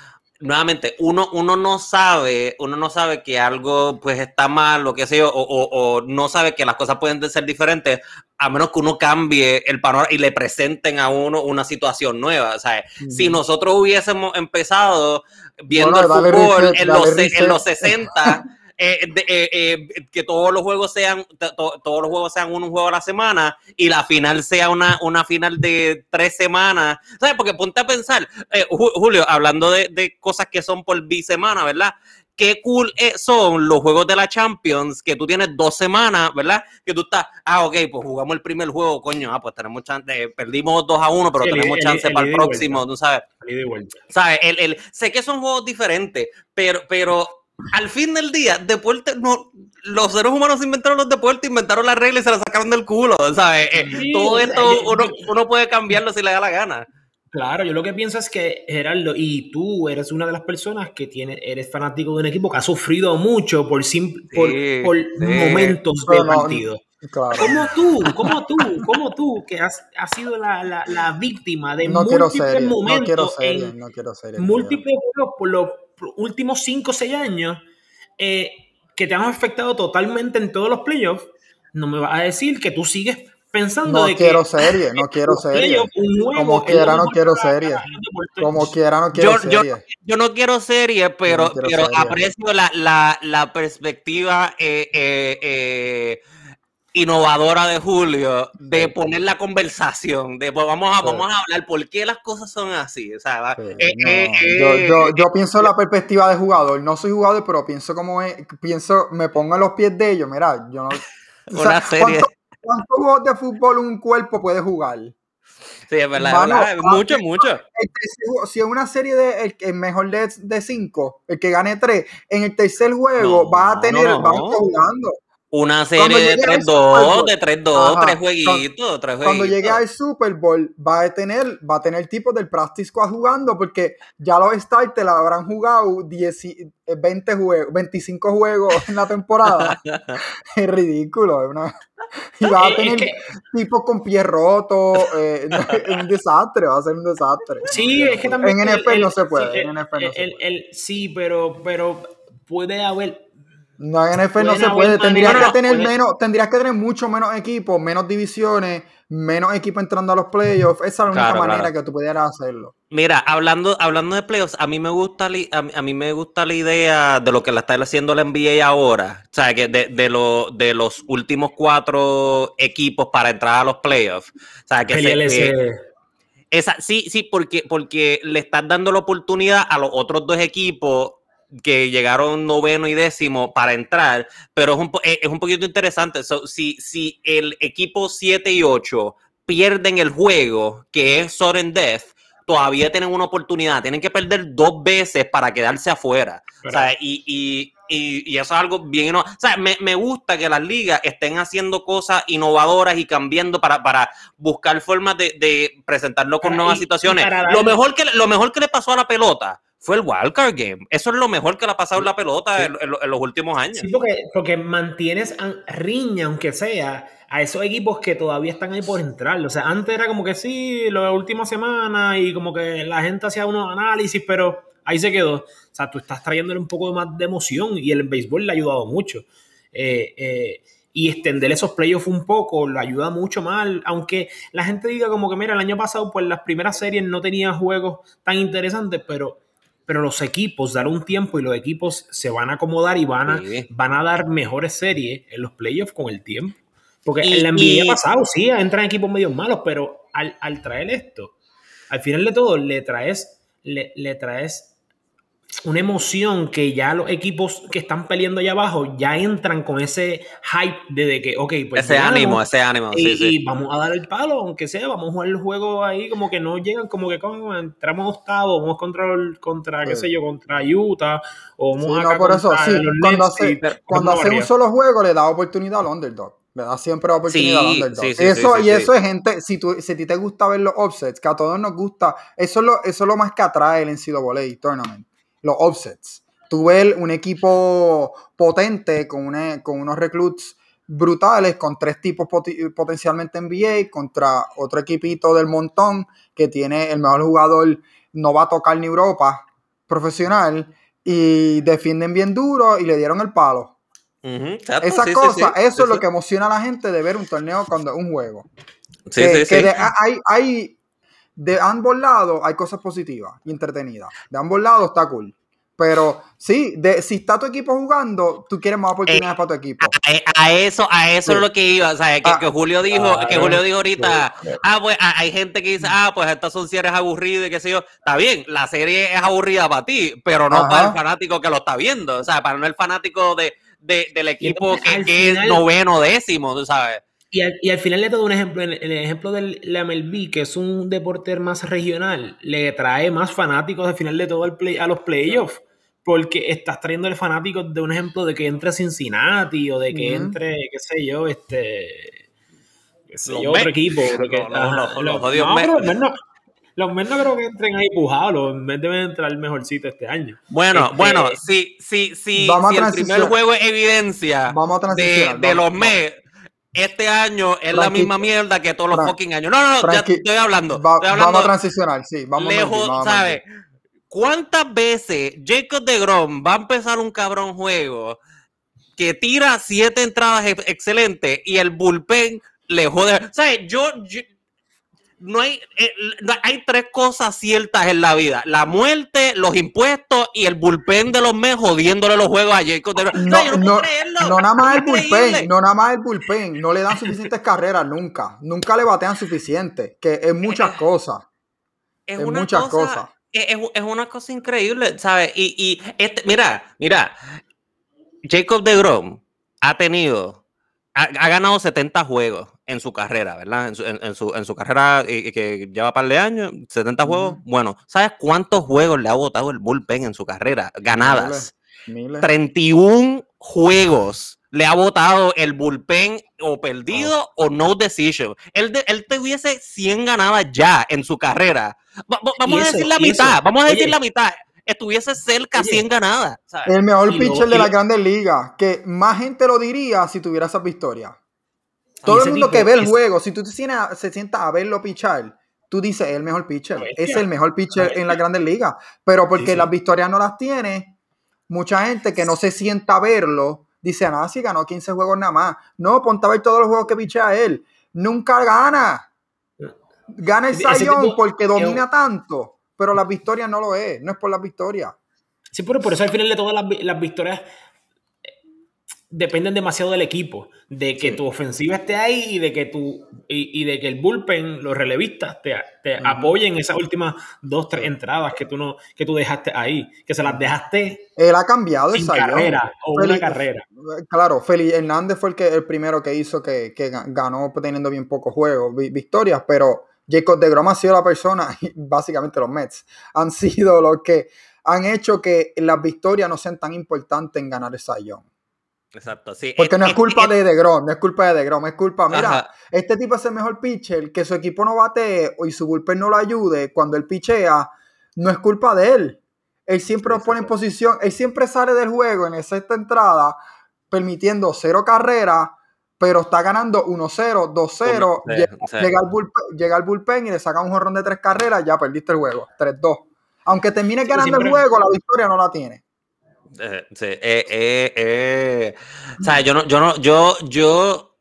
nuevamente, uno, uno no sabe, uno no sabe que algo pues está mal, lo que sea, o, o, no sabe que las cosas pueden ser diferentes, a menos que uno cambie el panorama y le presenten a uno una situación nueva. O sea, si nosotros hubiésemos empezado viendo el fútbol en, los, en los 60 Eh, eh, eh, que todos los juegos sean todos los juegos sean un, juego a la semana y la final sea una, una final de tres semanas. ¿Sabes? Porque ponte a pensar, Julio, hablando de, cosas que son por bisemana, ¿verdad? qué cool son los juegos de la Champions que tú tienes dos semanas, ¿verdad? Que tú estás, ah, ok, pues jugamos el primer juego, coño, ah, pues tenemos chance, perdimos 2 a 1, pero tenemos chance para el, próximo, tú sabes. ¿Sabes? El, el, sé que son juegos diferentes, pero, pero al fin del día, deporte, no, los seres humanos inventaron los deportes, inventaron las reglas y se las sacaron del culo, ¿sabes? Eh, todo esto uno, puede cambiarlo si le da la gana. Claro, yo lo que pienso es que, Gerardo, y tú eres una de las personas que tiene, eres fanático de un equipo que ha sufrido mucho por, por, momentos de partido. Como tú, como tú, como tú, que has, sido la, víctima de múltiples momentos en múltiples juegos por los últimos 5 o 6 años eh, que te han afectado totalmente en todos los playoffs, no me vas a decir que tú sigues pensando no de quiero serie, no quiero serie. Como quiera, no quiero serie. Como quiera, no quiero yo, serie. Yo, no quiero serie, pero, pero aprecio la, la, la perspectiva eh, eh, eh innovadora de Julio de poner la conversación, de pues vamos a, vamos a hablar por qué las cosas son así. O sea, eh, eh, eh, yo, yo, pienso la perspectiva de jugador, no soy jugador, pero pienso como es, pienso, me pongo en los pies de ellos, mira, yo no... Una serie. ¿Cuántos juegos de fútbol un cuerpo puede jugar? Sí, es verdad, mucho, mucho. si es una serie de el, mejor de, cinco, el que gane tres, en el tercer juego va a tener, vamos jugando. Una serie de 3-2, de 3-2, tres jueguitos, tres jueguitos. Cuando llegue al Super Bowl, va a tener, va a tener tipos del Practice Squad jugando, porque ya los starters habrán jugado 10, 20 juegos, 25 juegos en la temporada. es ridículo. Es una... Y va a tener tipos con pie roto, eh, un desastre, va a ser un desastre. Sí, es que también. En NFL no se puede. en NFL no se puede. sí, pero, pero puede haber no, en NFL no se puede. Tendrías que tener menos, tendrías que tener mucho menos equipos, menos divisiones, menos equipos entrando a los playoffs. Esa es la única manera que tú pudieras hacerlo. Mira, hablando, hablando de playoffs, a mí me gusta a, mí me gusta la idea de lo que la está haciendo la NBA ahora. O sea, que de, de, de los últimos cuatro equipos para entrar a los playoffs. O sea, que esa, sí, sí, porque, porque le estás dando la oportunidad a los otros dos equipos que llegaron noveno y décimo para entrar, pero es un, eh, es un poquito interesante. si, si el equipo 7 y 8 pierden el juego, que es Soren Death, todavía tienen una oportunidad, tienen que perder dos veces para quedarse afuera. O sea, y, y, y, eso es algo bien... O sea, me, me, gusta que las ligas estén haciendo cosas innovadoras y cambiando para, para buscar formas de, de presentarlo con nuevas situaciones. Lo mejor, que, lo mejor que le pasó a la pelota fue el wildcard game. Eso es lo mejor que le ha pasado en la pelota en, los últimos años. Sí, porque, porque mantienes riña, aunque sea, a esos equipos que todavía están ahí por entrar. O sea, antes era como que sí, la última semana y como que la gente hacía unos análisis, pero ahí se quedó. O sea, tú estás trayéndole un poco más de emoción y el béisbol le ha ayudado mucho. Eh, eh, y extender esos playoffs un poco le ayuda mucho más, aunque la gente diga como que, mira, el año pasado pues las primeras series no tenían juegos tan interesantes, pero pero los equipos dar un tiempo y los equipos se van a acomodar y van a, van a dar mejores series en los playoffs con el tiempo. Porque en la NBA pasado, sí, entran equipos medio malos, pero al, traer esto, al final de todo, le traes, le, traes una emoción que ya los equipos que están peleando allá abajo ya entran con ese hype de, que, ok, pues. Ese ánimo, ese ánimo. Y, vamos a dar el palo, aunque sea, vamos a jugar el juego ahí, como que no llegan, como que como, entramos octavo, vamos contra, contra qué sé yo, contra Utah, o vamos no, por eso, sí, cuando hace, cuando hace un solo juego le da oportunidad al underdog. Le da siempre oportunidad al underdog. eso, y eso es gente, si, tú, si a ti te gusta ver los offsets, que a todos nos gusta, eso es lo, eso es lo más que atrae el NCAA Tournament los offsets. Tú ves un equipo potente con, con unos recluts brutales, con tres tipos potencialmente NBA, contra otro equipito del montón que tiene el mejor jugador no va a tocar ni Europa profesional y defienden bien duro y le dieron el palo. Esa cosa, eso es lo que emociona a la gente de ver un torneo cuando un juego. hay, hay, de ambos lados hay cosas positivas y entretenidas. De ambos lados está cool. Pero sí, de, si está tu equipo jugando, tú quieres más oportunidades eh, para tu equipo. A, eso, a eso es lo que iba, o sea, que, ah. Julio dijo, ah, que Julio dijo ahorita, ah, pues hay gente que dice, ah, pues estas son series aburridas y qué sé yo. Está bien, la serie es aburrida para ti, pero no para el fanático que lo está viendo, o sea, para no el fanático de, del equipo que, es noveno décimo, tú sabes. Y al, y al, final le todo un ejemplo, el, el ejemplo del MLB, que es un deporte más regional, le trae más fanáticos al final de todo el play, a los playoffs porque estás trayendo el fanático de un ejemplo de que entre Cincinnati o de que entre, qué sé yo, este. Qué sé yo, otro equipo. los, los, los Mets no creo que entren ahí pujados, los Mets deben entrar mejorcito este año. Bueno, este, bueno, si, si, si, si el primer juego es evidencia de, de los Mets, este año es la misma mierda que todos los fucking años. No, no, no, ya estoy hablando, estoy hablando. Vamos a transicionar, sí, vamos lejos, ¿sabes? ¿Cuántas veces Jacob de Grom va a empezar un cabrón juego que tira siete entradas excelentes y el bullpen le jode? Sea, yo, no hay, eh, hay tres cosas ciertas en la vida: la muerte, los impuestos y el bullpen de los mes jodiéndole los juegos a Jacob de Grom. No, no, no, nada más el bullpen, no nada más el bullpen, no le dan suficientes carreras nunca, nunca le batean suficiente, que es muchas cosas. Es, muchas cosas es, una cosa increíble, ¿sabes? Y, y este, mira, mira, Jacob de Grom ha tenido, ha, ganado 70 juegos en su carrera, ¿verdad? En su, en, su, en su carrera y, que lleva par de años, 70 juegos. Bueno, ¿sabes cuántos juegos le ha votado el bullpen en su carrera? Ganadas. 31 juegos le ha votado el bullpen o perdido o no decision. Él, él tuviese 100 ganadas ya en su carrera. vamos a decir la mitad, vamos a decir la mitad. Estuviese cerca oye, 100 ganadas. El mejor pitcher de la Grandes Ligas, que más gente lo diría si tuviera esa victorias. Todo el mundo que ve el juego, si tú te sientas, se sienta a verlo pichar, tú dices, es el mejor pitcher. Es el mejor pitcher en la Grandes Ligas. Pero porque las victorias no las tiene, mucha gente que no se sienta a verlo dice, nada, si ganó 15 juegos nada más. No, ponte a ver todos los juegos que pichea él. Nunca gana. Gana el Sayón porque domina tanto, pero las victorias no lo es, no es por las victorias. Sí, pero por eso al final de todas las victorias dependen demasiado del equipo, de que tu ofensiva esté ahí y de que tu y, de que el bullpen, los relevistas te, te apoyen esas últimas dos, tres entradas que tú no, que tú dejaste ahí, que se las dejaste. Él ha cambiado esa carrera o una carrera. Claro, Feli Hernández fue el que el primero que hizo que, que ganó teniendo bien pocos juegos, victorias, pero Jacob de Grom ha sido la persona, básicamente los Mets, han sido los que han hecho que las victorias no sean tan importantes en ganar el Sayón. Exacto, sí. Porque no es culpa de DeGrom, no es culpa de DeGrom, es culpa, mira, este tipo es el mejor pitcher, que su equipo no bate y su bullpen no lo ayude cuando él pichea, no es culpa de él. Él siempre lo pone en posición, él siempre sale del juego en esa entrada, permitiendo cero carreras, pero está ganando 1-0, 2-0, llega, al bullpen, llega al bullpen y le saca un jorrón de tres carreras, ya perdiste el juego, 3-2. Aunque termine ganando el juego, la victoria no la tiene. Eh, sí, eh, eh, eh. O sea, yo no, yo no, yo, yo.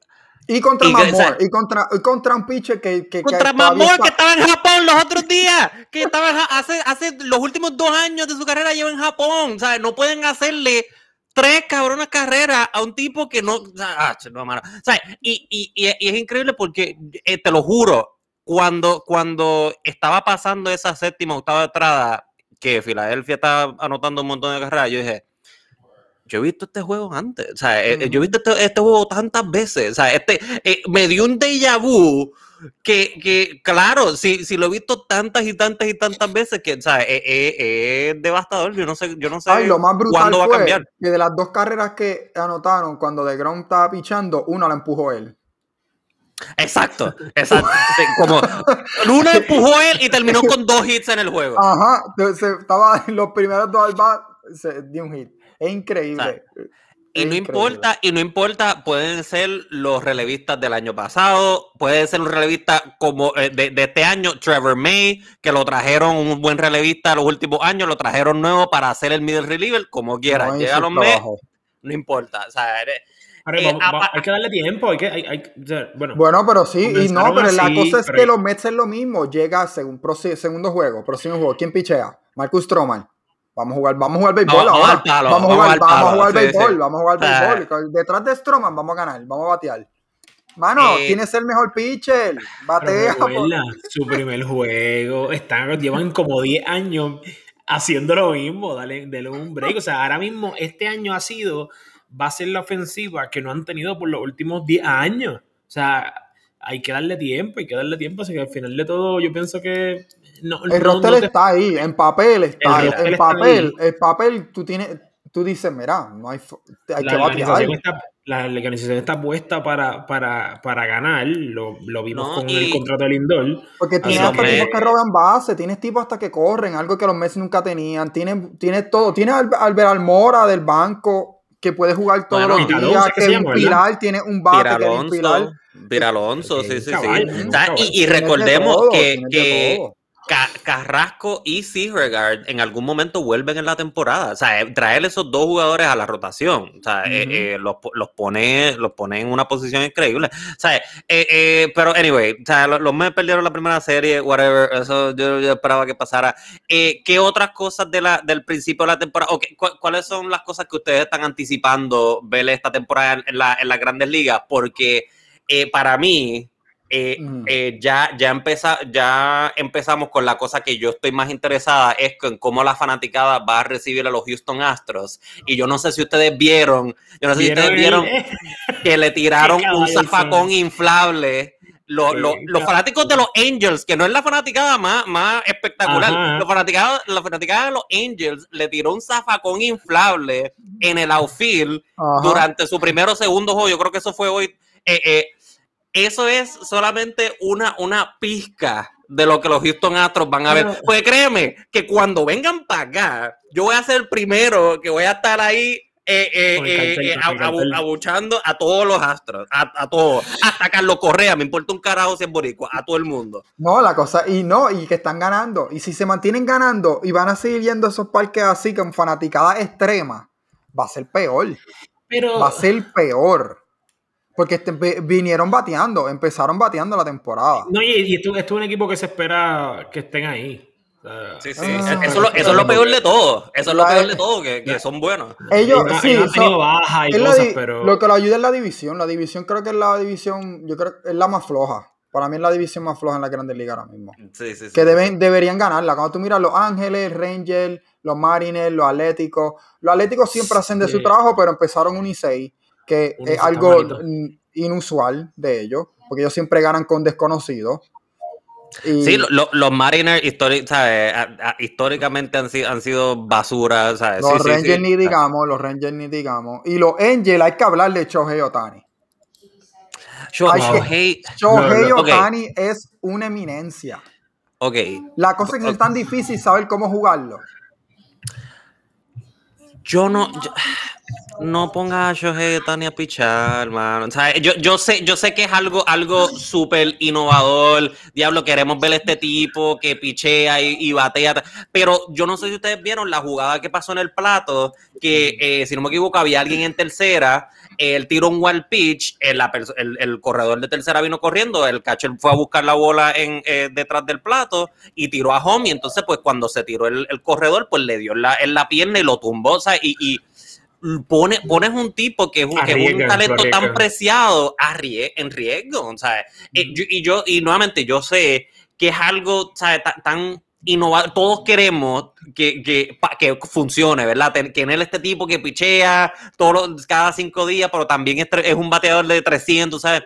Y contra Mamor, y contra, y contra un pitcher que, que contra que Mamor, que estaba en Japón los otros días, que estaba hace, hace los últimos dos años de su carrera lleva en Japón, o sea, no pueden hacerle tres cabronas carreras a un tipo que no, o sea, ah, no o sea y, y, y, es increíble porque, te lo juro, cuando, cuando estaba pasando esa séptima, octava entrada, que Filadelfia está anotando un montón de carreras, yo dije, yo he visto este juego antes, o sea, eh, yo he visto este, este, juego tantas veces, o sea, este, eh, me dio un déjà vu que, que claro, si, si, lo he visto tantas y tantas y tantas veces que, o sea, es, devastador, yo no sé, yo no sé lo más brutal cuándo va a cambiar. Que de las dos carreras que anotaron cuando De Grom estaba pichando, una la empujó él. Exacto, exacto. Como uno empujó él y terminó con dos hits en el juego. Ajá, estaba en los primeros dos al bat, dio un hit. Es increíble. y no importa, y no importa, pueden ser los relevistas del año pasado, puede ser un relevista como eh, de, este año, Trevor May, que lo trajeron un buen relevista los últimos años, lo trajeron nuevo para hacer el middle reliever, como quiera. Llega los May, no importa. O sea, eh, hay que darle tiempo, hay que, hay, bueno, bueno, pero sí, y no, pero la cosa es que los Mets es lo mismo, llega según segundo juego, próximo juego, ¿quién pichea? Marcus Stroman. Vamos a jugar, vamos a jugar béisbol ahora. vamos, a jugar, vamos a jugar béisbol, vamos a jugar béisbol. Detrás de Stroman vamos a ganar, vamos a batear. Mano, eh, tienes el mejor pitcher. Batea. Su primer juego. Están, llevan como 10 años haciendo lo mismo. Dale, dale un break. O sea, ahora mismo este año ha sido va a ser la ofensiva que no han tenido por los últimos 10 años. O sea, hay que darle tiempo, hay que darle tiempo, así que al final de todo yo pienso que... No, el roster está ahí, en papel está, ahí, en papel, el papel tú tienes, tú dices, mira, no hay, hay la que organización está, la, organización está puesta para, para, para ganar, lo, lo vimos con el contrato de Lindor. Porque tienes hasta tipos que roban base, tienes tipos hasta que corren, algo que los Messi nunca tenían, tienes, tienes todo, tienes al Albert Almora del banco, que puede jugar todos los días, que es un pilar, tiene un bate que es un pilar. Alonso, sí, sí, sí. y, recordemos que, que Carrasco y Seahregard en algún momento vuelven en la temporada. O sea, eh, traer esos dos jugadores a la rotación, o sea, eh, eh, los, pone, los pone en una posición increíble. O sea, pero anyway, o sea, los, los perdieron la primera serie, whatever, eso yo, esperaba que pasara. ¿Qué otras cosas de la, del principio de la temporada, o cuáles son las cosas que ustedes están anticipando ver esta temporada en, la, en las grandes ligas? Porque para mí, eh, eh, ya, ya, empeza, ya empezamos con la cosa que yo estoy más interesada, es en cómo la fanaticada va a recibir a los Houston Astros. Y yo no sé si ustedes vieron, yo no sé si ustedes vieron que le tiraron un zafacón inflable. Los, fanáticos de los Angels, que no es la fanaticada más, más espectacular, los fanaticados, la fanaticada de los Angels le tiró un zafacón inflable en el outfield durante su primero o segundo juego. Yo creo que eso fue hoy. Eh, eh eso es solamente una, una pizca de lo que los Houston Astros van a ver. Pues créeme que cuando vengan para acá, yo voy a ser el primero que voy a estar ahí eh, eh, eh, abuchando a todos los astros, a, todos, hasta Carlos Correa, me importa un carajo si es boricua, a todo el mundo. No, la cosa, y no, y que están ganando, y si se mantienen ganando y van a seguir yendo esos parques así con fanaticada extrema, va a ser peor. Pero... Va a ser peor. Porque este, vinieron bateando, empezaron bateando la temporada. No, y, esto, es un equipo que se espera que estén ahí. sí, sí. Ah. eso, es lo peor de todo. Eso es lo peor de todo, que, son buenos. Ellos, sí, baja y cosas, pero... Lo que lo ayuda es la división. La división creo que es la división, yo creo que es la más floja. Para mí es la división más floja en la Grandes Ligas ahora mismo. Sí, sí, que deben, deberían ganarla. Cuando tú miras los Ángeles, Rangers, los Mariners, los Atléticos. Los Atléticos siempre hacen de su trabajo, pero empezaron un y 6 que es algo inusual de ellos, porque ellos siempre ganan con desconocidos. sí, los Mariners históricamente han sido, han sido basura. Los Rangers ni digamos, los Rangers ni digamos. Y los Angels hay que hablar de Shohei Otani. Shohei, Otani es una eminencia. Ok. La cosa es que es tan difícil saber cómo jugarlo. Yo no no ponga a Shohei Tani a pichar, hermano. yo, yo, sé, yo sé que es algo, algo súper innovador. Diablo, queremos ver este tipo que pichea y, batea. Pero yo no sé si ustedes vieron la jugada que pasó en el plato, que eh, si no me equivoco, había alguien en tercera. Él tiró un wild pitch, el, el, corredor de tercera vino corriendo, el catcher fue a buscar la bola en, eh, detrás del plato y tiró a home. Y entonces, pues cuando se tiró el, corredor, pues le dio la, en la pierna y lo tumbó. O sea, y pones un tipo que es un, talento tan preciado en riesgo. Eh, y yo, y nuevamente, yo sé que es algo tan, innovar, todos queremos que, que, que funcione, ¿verdad? Tener este tipo que pichea todos cada cinco días, pero también es, es un bateador de 300, ¿sabes?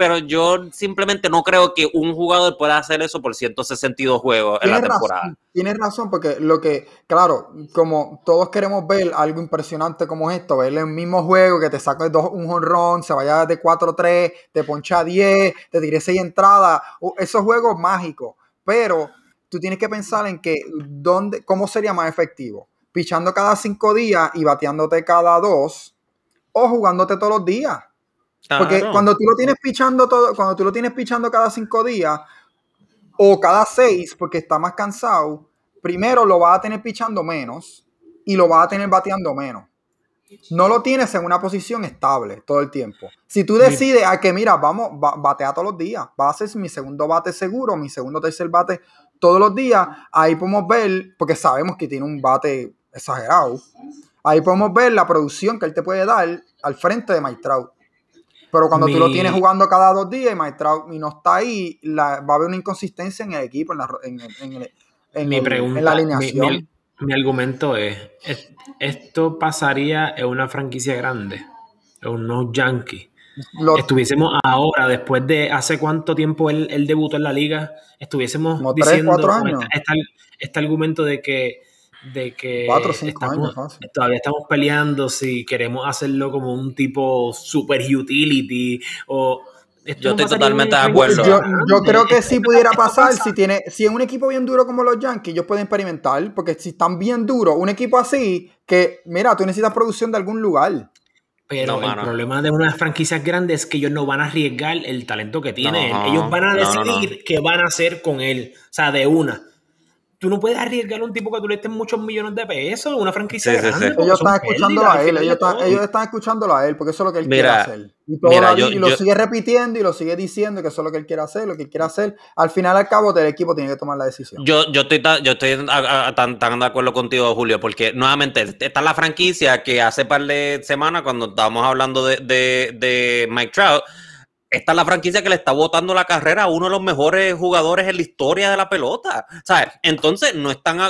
Pero yo simplemente no creo que un jugador pueda hacer eso por 162 juegos en la temporada. tienes razón, porque lo que, claro, como todos queremos ver algo impresionante como esto, ver el mismo juego que te saca dos, un honrón, se vaya de 4-3, te poncha 10, te tire 6 entradas, esos juegos mágicos, pero tú tienes que pensar en que dónde, cómo sería más efectivo, pichando cada 5 días y bateándote cada 2 o jugándote todos los días. Porque cuando tú lo tienes pichando todo, cuando tú lo tienes pichando cada cinco días o cada seis, porque está más cansado, primero lo vas a tener pichando menos y lo vas a tener bateando menos. No lo tienes en una posición estable todo el tiempo. Si tú decides a que, mira, vamos, batea todos los días, va a ser mi segundo bate seguro, mi segundo tercer bate todos los días, ahí podemos ver, porque sabemos que tiene un bate exagerado, ahí podemos ver la producción que él te puede dar al frente de Mike pero cuando tú lo tienes jugando cada dos días y Maestrao y no está ahí, va a haber una inconsistencia en el equipo, en la, en, mi pregunta, alineación. Mi, argumento es, ¿esto pasaría en una franquicia grande? En unos Yankees. estuviésemos ahora, después de hace cuánto tiempo él, debutó en la liga, estuviésemos diciendo este argumento de que de que todavía estamos peleando si queremos hacerlo como un tipo super utility o yo estoy totalmente de acuerdo. Yo, creo que sí pudiera pasar si tiene, si es un equipo bien duro como los Yankees, ellos pueden experimentar, porque si están bien duros, un equipo así, que mira, tú necesitas producción de algún lugar. Pero el problema de unas franquicias grandes es que ellos no van a arriesgar el talento que tienen. ellos van a decidir qué van a hacer con él. O sea, de una tú no puedes arriesgar a un tipo que tú le estés muchos millones de pesos, una franquicia grande. Ellos están escuchándolo a él, ellos están, escuchándolo a él, porque eso es lo que él quiere hacer. Y, lo sigue repitiendo y lo sigue diciendo que eso es lo que él quiere hacer, lo que él quiere hacer. Al final, al cabo, el equipo tiene que tomar la decisión. Yo, yo estoy, yo estoy tan, tan, de acuerdo contigo, Julio, porque nuevamente está la franquicia que hace par de semanas, cuando estábamos hablando de, de, de Mike Trout, esta es la franquicia que le está botando la carrera a uno de los mejores jugadores en la historia de la pelota. ¿Sabes? Entonces no están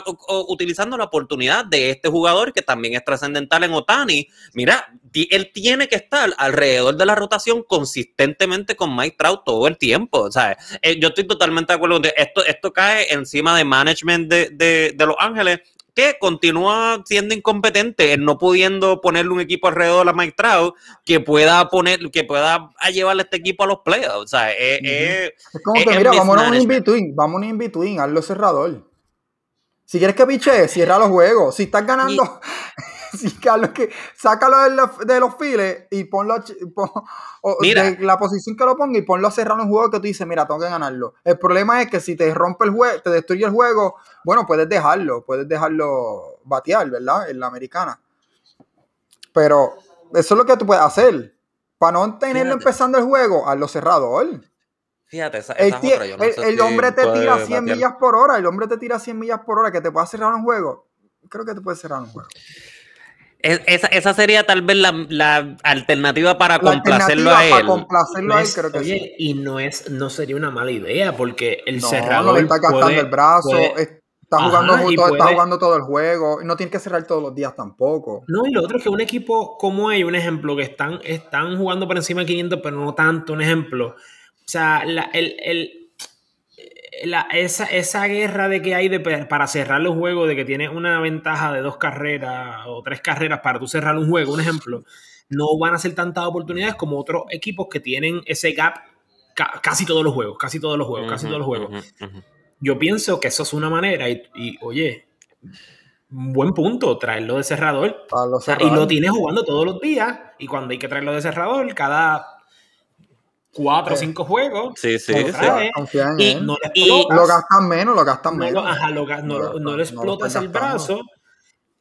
utilizando la oportunidad de este jugador que también es trascendental en Otani. Mira, él tiene que estar alrededor de la rotación consistentemente con Mike Trout todo el tiempo. ¿sabes? Eh, yo estoy totalmente de acuerdo esto. Esto cae encima de management de, de Los Ángeles continúa siendo incompetente en no pudiendo ponerle un equipo alrededor de la Maestrado que pueda poner, que pueda llevarle este equipo a los playoffs. O sea, es, como que, mira, vamos a un in-between, vamos a un in-between, hazlo cerrador. Si quieres que piche, cierra los juegos. Si estás ganando, sí, Carlos, que sácalo de los, files y ponlo de la posición que lo ponga y ponlo a cerrar un juego que tú dices, mira, tengo que ganarlo. El problema es que si te rompe el juego, te destruye el juego, bueno, puedes dejarlo, puedes dejarlo batear, ¿verdad? En la americana. Pero eso es lo que tú puedes hacer. Para no tenerlo empezando el juego, hazlo cerrador. Fíjate, esa, el, el, hombre te tira 100 millas por hora, el hombre te tira 100 millas por hora que te pueda cerrar un juego. Creo que te puede cerrar un juego. Esa, esa, sería tal vez la, la alternativa para complacerlo a él. Para complacerlo a él, creo que oye, y no es, no sería una mala idea, porque el cerrador. No le está gastando el brazo, está, jugando, todo, está jugando todo el juego, y no tiene que cerrar todos los días tampoco. No, y lo otro es que un equipo como ellos, un ejemplo, que están, están jugando por encima de 500, pero no tanto, un ejemplo. O sea, la, el, el esa, esa, guerra de que hay de, para cerrar los juegos, de que tienes una ventaja de dos carreras o tres carreras para tú cerrar un juego, un ejemplo, no van a ser tantas oportunidades como otros equipos que tienen ese gap casi todos los juegos, casi todos los juegos, casi todos los juegos. Yo pienso que eso es una manera y, y oye, buen punto, traerlo de cerrador. y lo tienes jugando todos los días y cuando hay que traerlo de cerrador, cada cuatro o cinco juegos. Sí, sí, Y, no lo gastan menos, lo gastan menos. no, le explotas el brazo.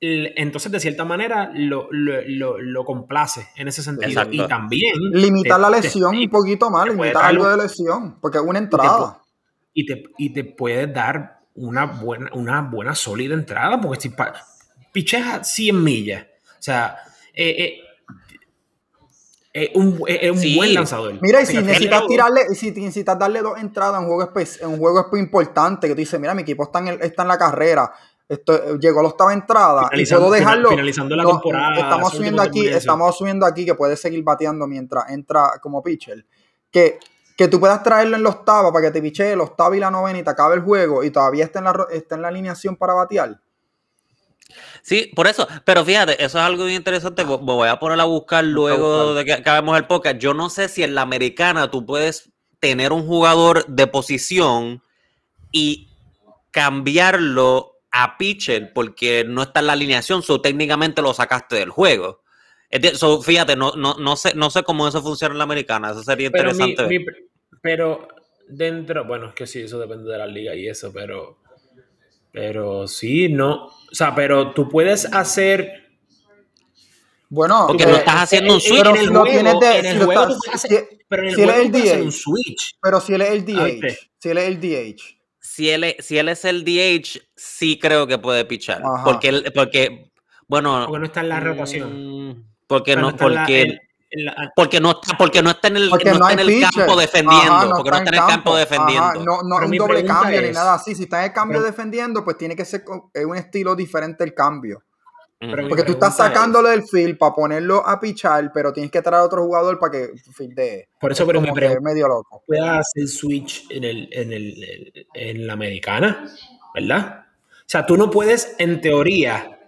Entonces, de cierta manera, lo, lo, complace en ese sentido. Y también. Limitar la lesión un poquito más, limitar algo de lesión, porque es una entrada. Y te, y te puede dar una buena, una buena sólida entrada, porque si picheas 100 millas, o sea, eh, eh es un, es un buen lanzador. Mira, y si necesitas tirarle, si necesitas darle dos entradas en un juego, en un juego importante, que tú dices, mira, mi equipo está en, está en la carrera, esto, llegó a la octava entrada y puedo dejarlo. Finalizando la temporada. Estamos asumiendo aquí, estamos asumiendo aquí que puede seguir bateando mientras entra como pitcher. Que, que tú puedas traerlo en la octava para que te piche el octava y la novena y te acabe el juego y todavía está en la, está en la alineación para batear. Sí, por eso, pero fíjate, eso es algo bien interesante. Me voy a poner a buscar luego de que acabemos el podcast. Yo no sé si en la americana tú puedes tener un jugador de posición y cambiarlo a pitcher porque no está en la alineación, so técnicamente lo sacaste del juego. So, fíjate, no, no, no, sé, no sé cómo eso funciona en la americana, eso sería interesante. pero dentro, bueno, es que sí, eso depende de la liga y eso, pero, pero sí, no, o sea, pero tú puedes hacer... Bueno, porque no estás haciendo un switch en el juego. en el juego pero en el juego tú puedes hacer un switch. Pero si él es el DH, si él es el DH si él, si él es el DH, sí creo que puede pichar. Porque, porque, bueno. Porque no está en la rotación. Mm, porque no, porque. Porque no está, porque no está en el, no está en el campo defendiendo. porque no está en el campo, defendiendo. no, no es un doble cambio ni nada así. Si está en el cambio defendiendo, pues tiene que ser un estilo diferente el cambio. Porque tú estás sacándolo del field para ponerlo a pichar, pero tienes que traer a otro jugador para que de Por eso, pero me pregunto, medio loco. ¿Puedes hacer switch en, el, en, el, en la americana? ¿Verdad? O sea, tú no puedes, en teoría,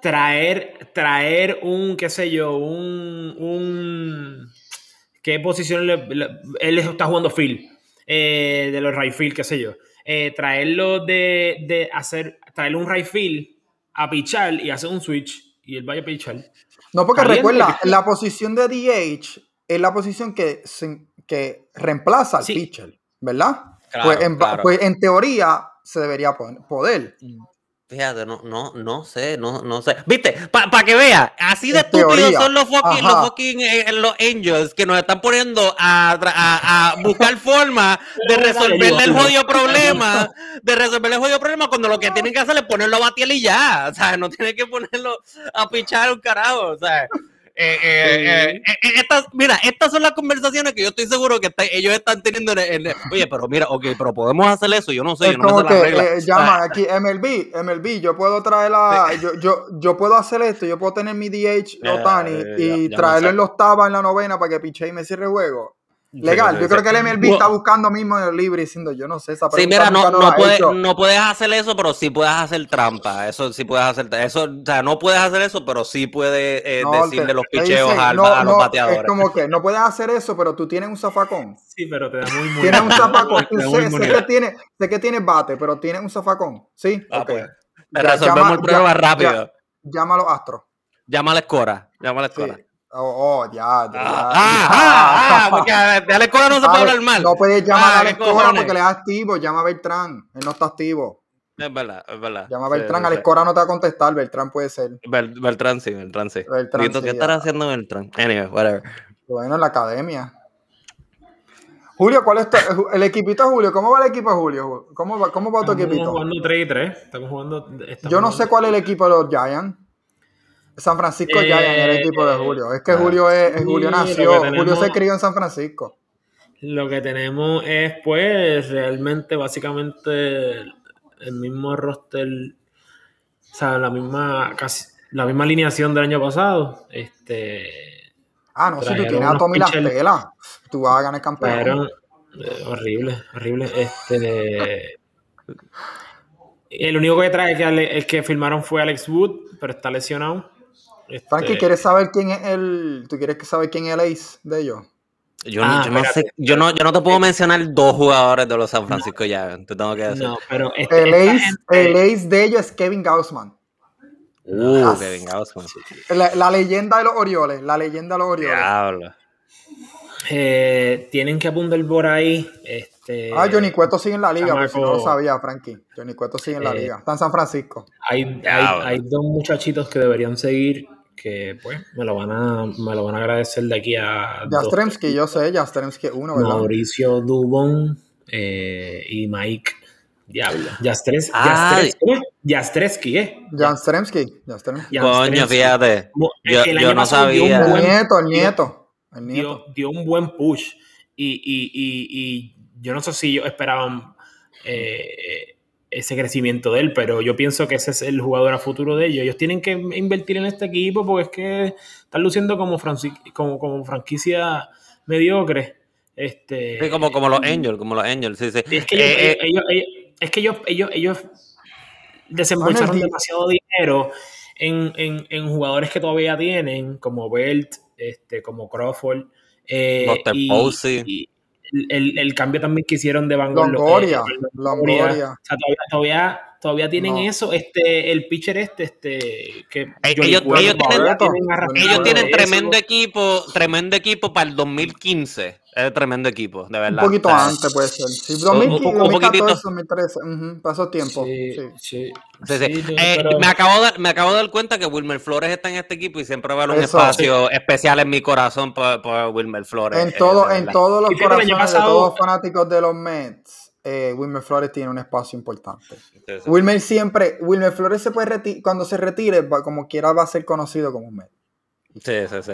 traer, traer un, qué sé yo, un, un ¿qué posición él está jugando field? Eh, de los right field, qué sé yo. Eh, traerlo de, de hacer, traerle un right field a pichar y hacer un switch y él vaya a pichar. No, porque recuerda, la posición de DH es la posición que, que reemplaza al pitcher, ¿verdad? pues, en, pues en teoría se debería poder. Fíjate, no, no, no sé, no, no sé. Viste, para que vea, así de estúpidos son los fucking, los fucking eh, los angels que nos están poniendo a, a, a buscar forma de resolverle el jodido problema, de resolverle el jodido problema cuando lo que tienen que hacer es ponerlo a batir y ya, o sea, no tienen que ponerlo a pichar un carajo, o sea. Eh, eh, eh, mira, estas son las conversaciones que yo estoy seguro que ellos están teniendo en, Oye, pero mira, ok, pero podemos hacer eso, yo no sé, yo no sé que, llama aquí MLB, MLB, yo puedo traer la, yo, yo, yo puedo hacer esto, yo puedo tener mi DH Otani y traerlo en los octava en la novena para que piche y me cierre el juego. Legal, yo creo que el MLB está buscando mismo el libre diciendo, yo no sé esa Sí, mira, no, no, no, puedes hacer eso, pero sí puedes hacer trampa. Eso sí puedes hacer. Eso, o sea, no puedes hacer eso, pero sí puedes eh, decirle los picheos a, los bateadores. Es como que no puedes hacer eso, pero tú tienes un zafacón. Sí, pero te da muy, muy Tienes un zafacón. sé, sé, que tienes, sé que tienes bate, pero tienes un zafacón. Sí, ah, okay. pues. resolvemos el problema rápido. llámalo Astro. Llámale Escora. Llámale Escora. Oh, oh, ya, ya. Ah, ah, ah, ah, porque de Alex no se puede hablar mal. No puedes llamar a Alex Cora porque le es activo. Llama a Beltrán. Él no está activo. Es verdad, es verdad. Llama a Beltrán. Sí, Alex Cora no te va a contestar. Beltrán puede ser. Beltrán sí, Beltrán sí. Beltrán, ¿Qué estará haciendo Beltrán? Anyway, whatever. Bueno, en la academia. Julio, ¿cuál es el equipito de Julio? ¿Cómo va el equipo de Julio? ¿Cómo va, cómo va tu equipito? Estamos jugando 3 y 3. Estamos jugando. Yo no sé cuál es el equipo de los Giants. San Francisco ya en el equipo de Julio. Es que Julio es, Julio nació, Julio se crió en San Francisco. Lo que tenemos es, pues, realmente, básicamente, el mismo roster, o sea, la misma, casi, la misma alineación del año pasado. Este. Ah, no, si tú tienes a Tommy Lastela, tú vas a ganar campeón. Eh, horrible, horrible. Este. El único que trae que, el que firmaron fue Alex Wood, pero está lesionado. Este... Frankie, ¿quieres saber quién es el. ¿Tú quieres saber quién es el ace de ellos? Yo, no, ah, yo, no sé, yo, no, yo no te puedo mencionar dos jugadores de los San Francisco ya. Te tengo que decir. No, pero este, el, ace, el ace de ellos es Kevin Gaussman. Uh, Kevin Gaussman. La, la, leyenda de los Orioles. La leyenda de los Orioles. Diablo. Eh, tienen que apuntar por ahí. Este, ah, Johnny Cueto sigue en la liga, porque si no lo sabía, Frankie. Johnny Cueto sigue en la eh, liga. Está en San Francisco. Hay, hay, hay, dos muchachitos que deberían seguir que pues me lo van a, me lo van a agradecer de aquí a... Jastremski, yo sé, Jastremski uno, ¿verdad? Mauricio Dubón eh, y Mike Diablo. Jastres, ¿eh? Jastremski. Coño, fíjate. Yo, yo no sabía. El nieto, el nieto. El nieto. Dio, dio, un buen push. Y, y, y, y, yo no sé si ellos esperaban eh, ese crecimiento de él, pero yo pienso que ese es el jugador a futuro de ellos. Ellos tienen que invertir en este equipo porque es que están luciendo como, como, como franquicia mediocre. Este, sí, como, como los Angels, como los Angels, sí, sí. Es que ellos, eh, eh, es que ellos, ellos, ellos desembolsaron demasiado dinero en, en, en, jugadores que todavía tienen, como Belt, este, como Crawford. Eh, y, el, el, cambio también que hicieron de Van Longoria, Longoria. O sea, todavía, todavía, todavía tienen eso. Este, el pitcher este, este, que ellos, ellos, tienen, ellos tienen tremendo equipo, tremendo equipo para el 2015. Es tremendo equipo, de verdad. Un poquito antes puede ser. Sí, 2015, un, 2014, 2013. pasó tiempo. Sí, sí. sí. Eh, me, acabo de, me acabo de dar cuenta que Wilmer Flores está en este equipo y siempre va a haber un espacio especial en mi corazón por, por Wilmer Flores. En, todo, en todos los corazones de todos los fanáticos de los Mets, eh, Wilmer Flores tiene un espacio importante. Wilmer siempre, Wilmer Flores se puede retirar, cuando se retire, como quiera va a ser conocido como un Met. Sí, sí, sí.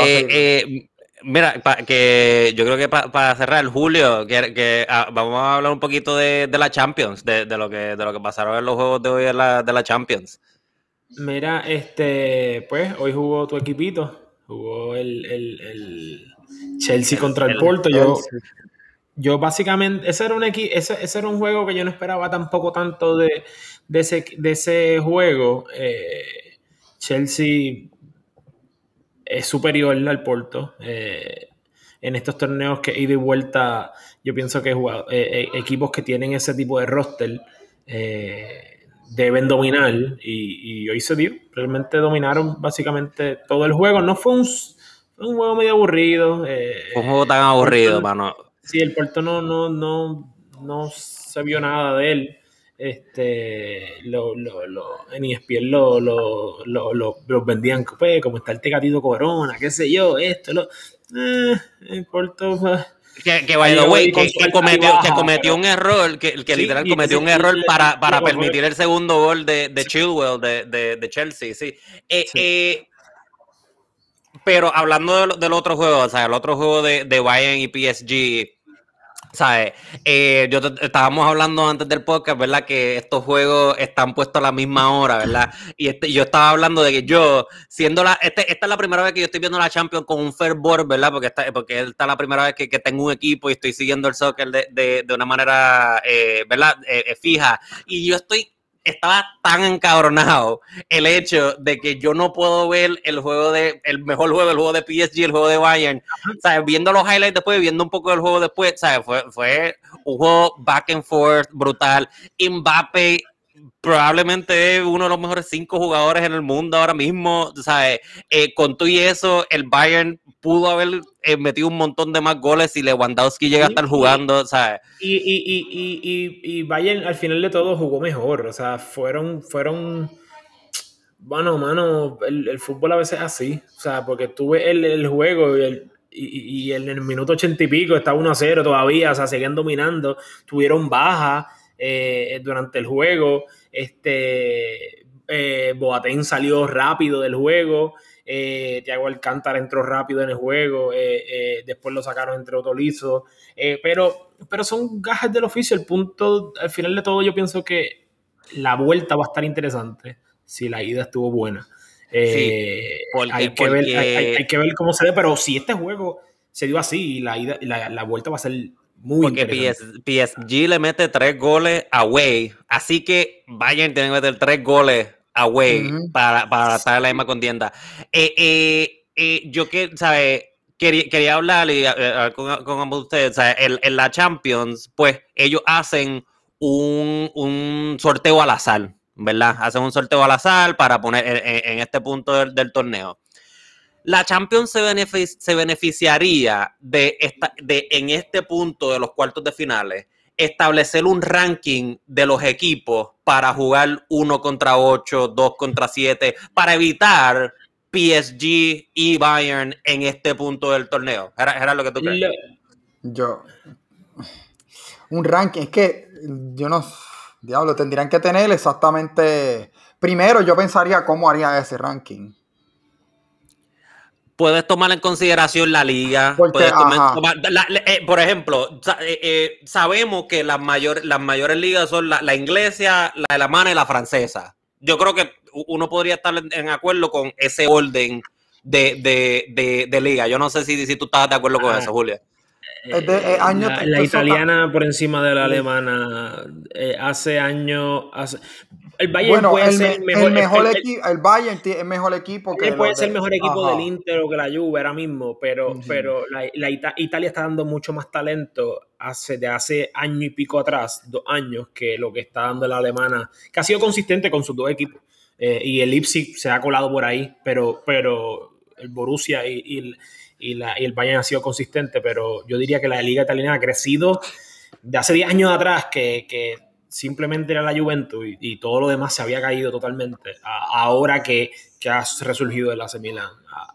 Eh, eh, Mira, que yo creo que para cerrar, Julio, que, que ah, vamos a hablar un poquito de, la Champions, de, lo que, de lo que pasaron en los juegos de hoy de la, de la Champions. Mira, este, pues hoy jugó tu equipito, jugó el, Chelsea contra el, Porto. Yo, yo básicamente, ese era un ese, ese, era un juego que yo no esperaba tampoco tanto de, de, ese, de ese juego. Eh, Chelsea es superior al Porto. Eh, en estos torneos que ida y vuelta, yo pienso que eh, eh, equipos que tienen ese tipo de roster deben dominar y, hoy se dio. Realmente dominaron básicamente todo el juego. No fue un, juego medio aburrido. un juego tan aburrido, mano. Sí, el Porto no, no, no, no se vio nada de él este lo, lo, lo, en ESPN lo, lo, lo, los vendían pues, como está el Tecatito Corona, qué sé yo, esto, lo eh, importa, pues. que, que, by the que, cometió, que cometió un error, que, que literal cometió un error para, para permitir el segundo gol de, de Chilwell de, de, de Chelsea, sí. Eh, eh, pero hablando del, del, otro juego, o sea, el otro juego de, de Bayern y PSG, ¿Sabes? Eh, yo estábamos hablando antes del podcast, ¿verdad? Que estos juegos están puestos a la misma hora, ¿verdad? Y este, yo estaba hablando de que yo, siendo la, este, esta es la primera vez que yo estoy viendo la Champions con un fervor, ¿verdad? Porque esta, porque esta es la primera vez que, que, tengo un equipo y estoy siguiendo el soccer de, de, de una manera, eh, ¿verdad? Eh, fija. Y yo estoy estaba tan encabronado el hecho de que yo no puedo ver el juego de, el mejor juego, el juego de PSG, el juego de Bayern, ¿sabes? Viendo los highlights después, viendo un poco del juego después, ¿sabes? Fue, fue un juego back and forth brutal. Mbappe probablemente es uno de los mejores cinco jugadores en el mundo ahora mismo, ¿sabes? Eh, con todo y eso, el Bayern pudo haber eh, metido un montón de más goles y Lewandowski llega a estar jugando, ¿sabes? Y, y, y, y, y Bayern al final de todo jugó mejor, o sea, fueron, fueron, bueno, mano, el, fútbol a veces es así, o sea, porque tuve el, el juego y el, y, en el minuto ochenta y pico está 1 a 0 todavía, o sea, seguían dominando, tuvieron baja eh, durante el juego, este, eh, Boateng salió rápido del juego, eh, Thiago Alcántara entró rápido en el juego, eh, eh, después lo sacaron entre Otolizo, pero, pero son gajes del oficio, el punto, al final de todo yo pienso que la vuelta va a estar interesante si la ida estuvo buena. hay, que ver, hay, que ver, cómo se ve, pero si este juego se dio así, la, ida, la, la vuelta va a ser muy Porque PSG le mete tres goles away. Así que Bayern tiene que meter tres goles away para, para estar en la misma contienda. Eh, eh, eh, yo que, ¿sabes? Quería, quería hablar con, con, ambos ustedes. En, la Champions, pues ellos hacen un, un, sorteo al azar, ¿verdad? Hacen un sorteo al azar para poner en, este punto del torneo la Champions se, se beneficiaría de, esta, de, en este punto de los cuartos de finales, establecer un ranking de los equipos para jugar uno contra ocho, dos contra siete, para evitar PSG y Bayern en este punto del torneo. ¿Era, lo que tú crees? Yo. Un ranking, es que yo no Diablo, tendrían que tener exactamente. Primero, yo pensaría cómo haría ese ranking. Puedes tomar en consideración la liga. Eh, por ejemplo, eh, eh, sabemos que las, las mayores ligas son la, inglesa, la alemana y la francesa. Yo creo que uno podría estar en acuerdo con ese orden de, liga. Yo no sé si, si tú estás de acuerdo con ah. eso, Julia. Eh, la, italiana por encima de la alemana eh, hace años. El Bayern puede ser el mejor, equipo. El, Bayern es mejor equipo que. Puede ser el mejor equipo del Inter o que la Juve ahora mismo, pero, pero la, Italia está dando mucho más talento hace, de hace año y pico atrás, dos años, que lo que está dando la alemana, que ha sido consistente con sus dos equipos. Eh, y el Leipzig se ha colado por ahí, pero, pero el Borussia y y, la, y el Bayern ha sido consistente, pero yo diría que la liga italiana ha crecido de hace 10 años atrás, que, que simplemente era la Juventus y, todo lo demás se había caído totalmente. ahora que, que, ha resurgido el AC Milan.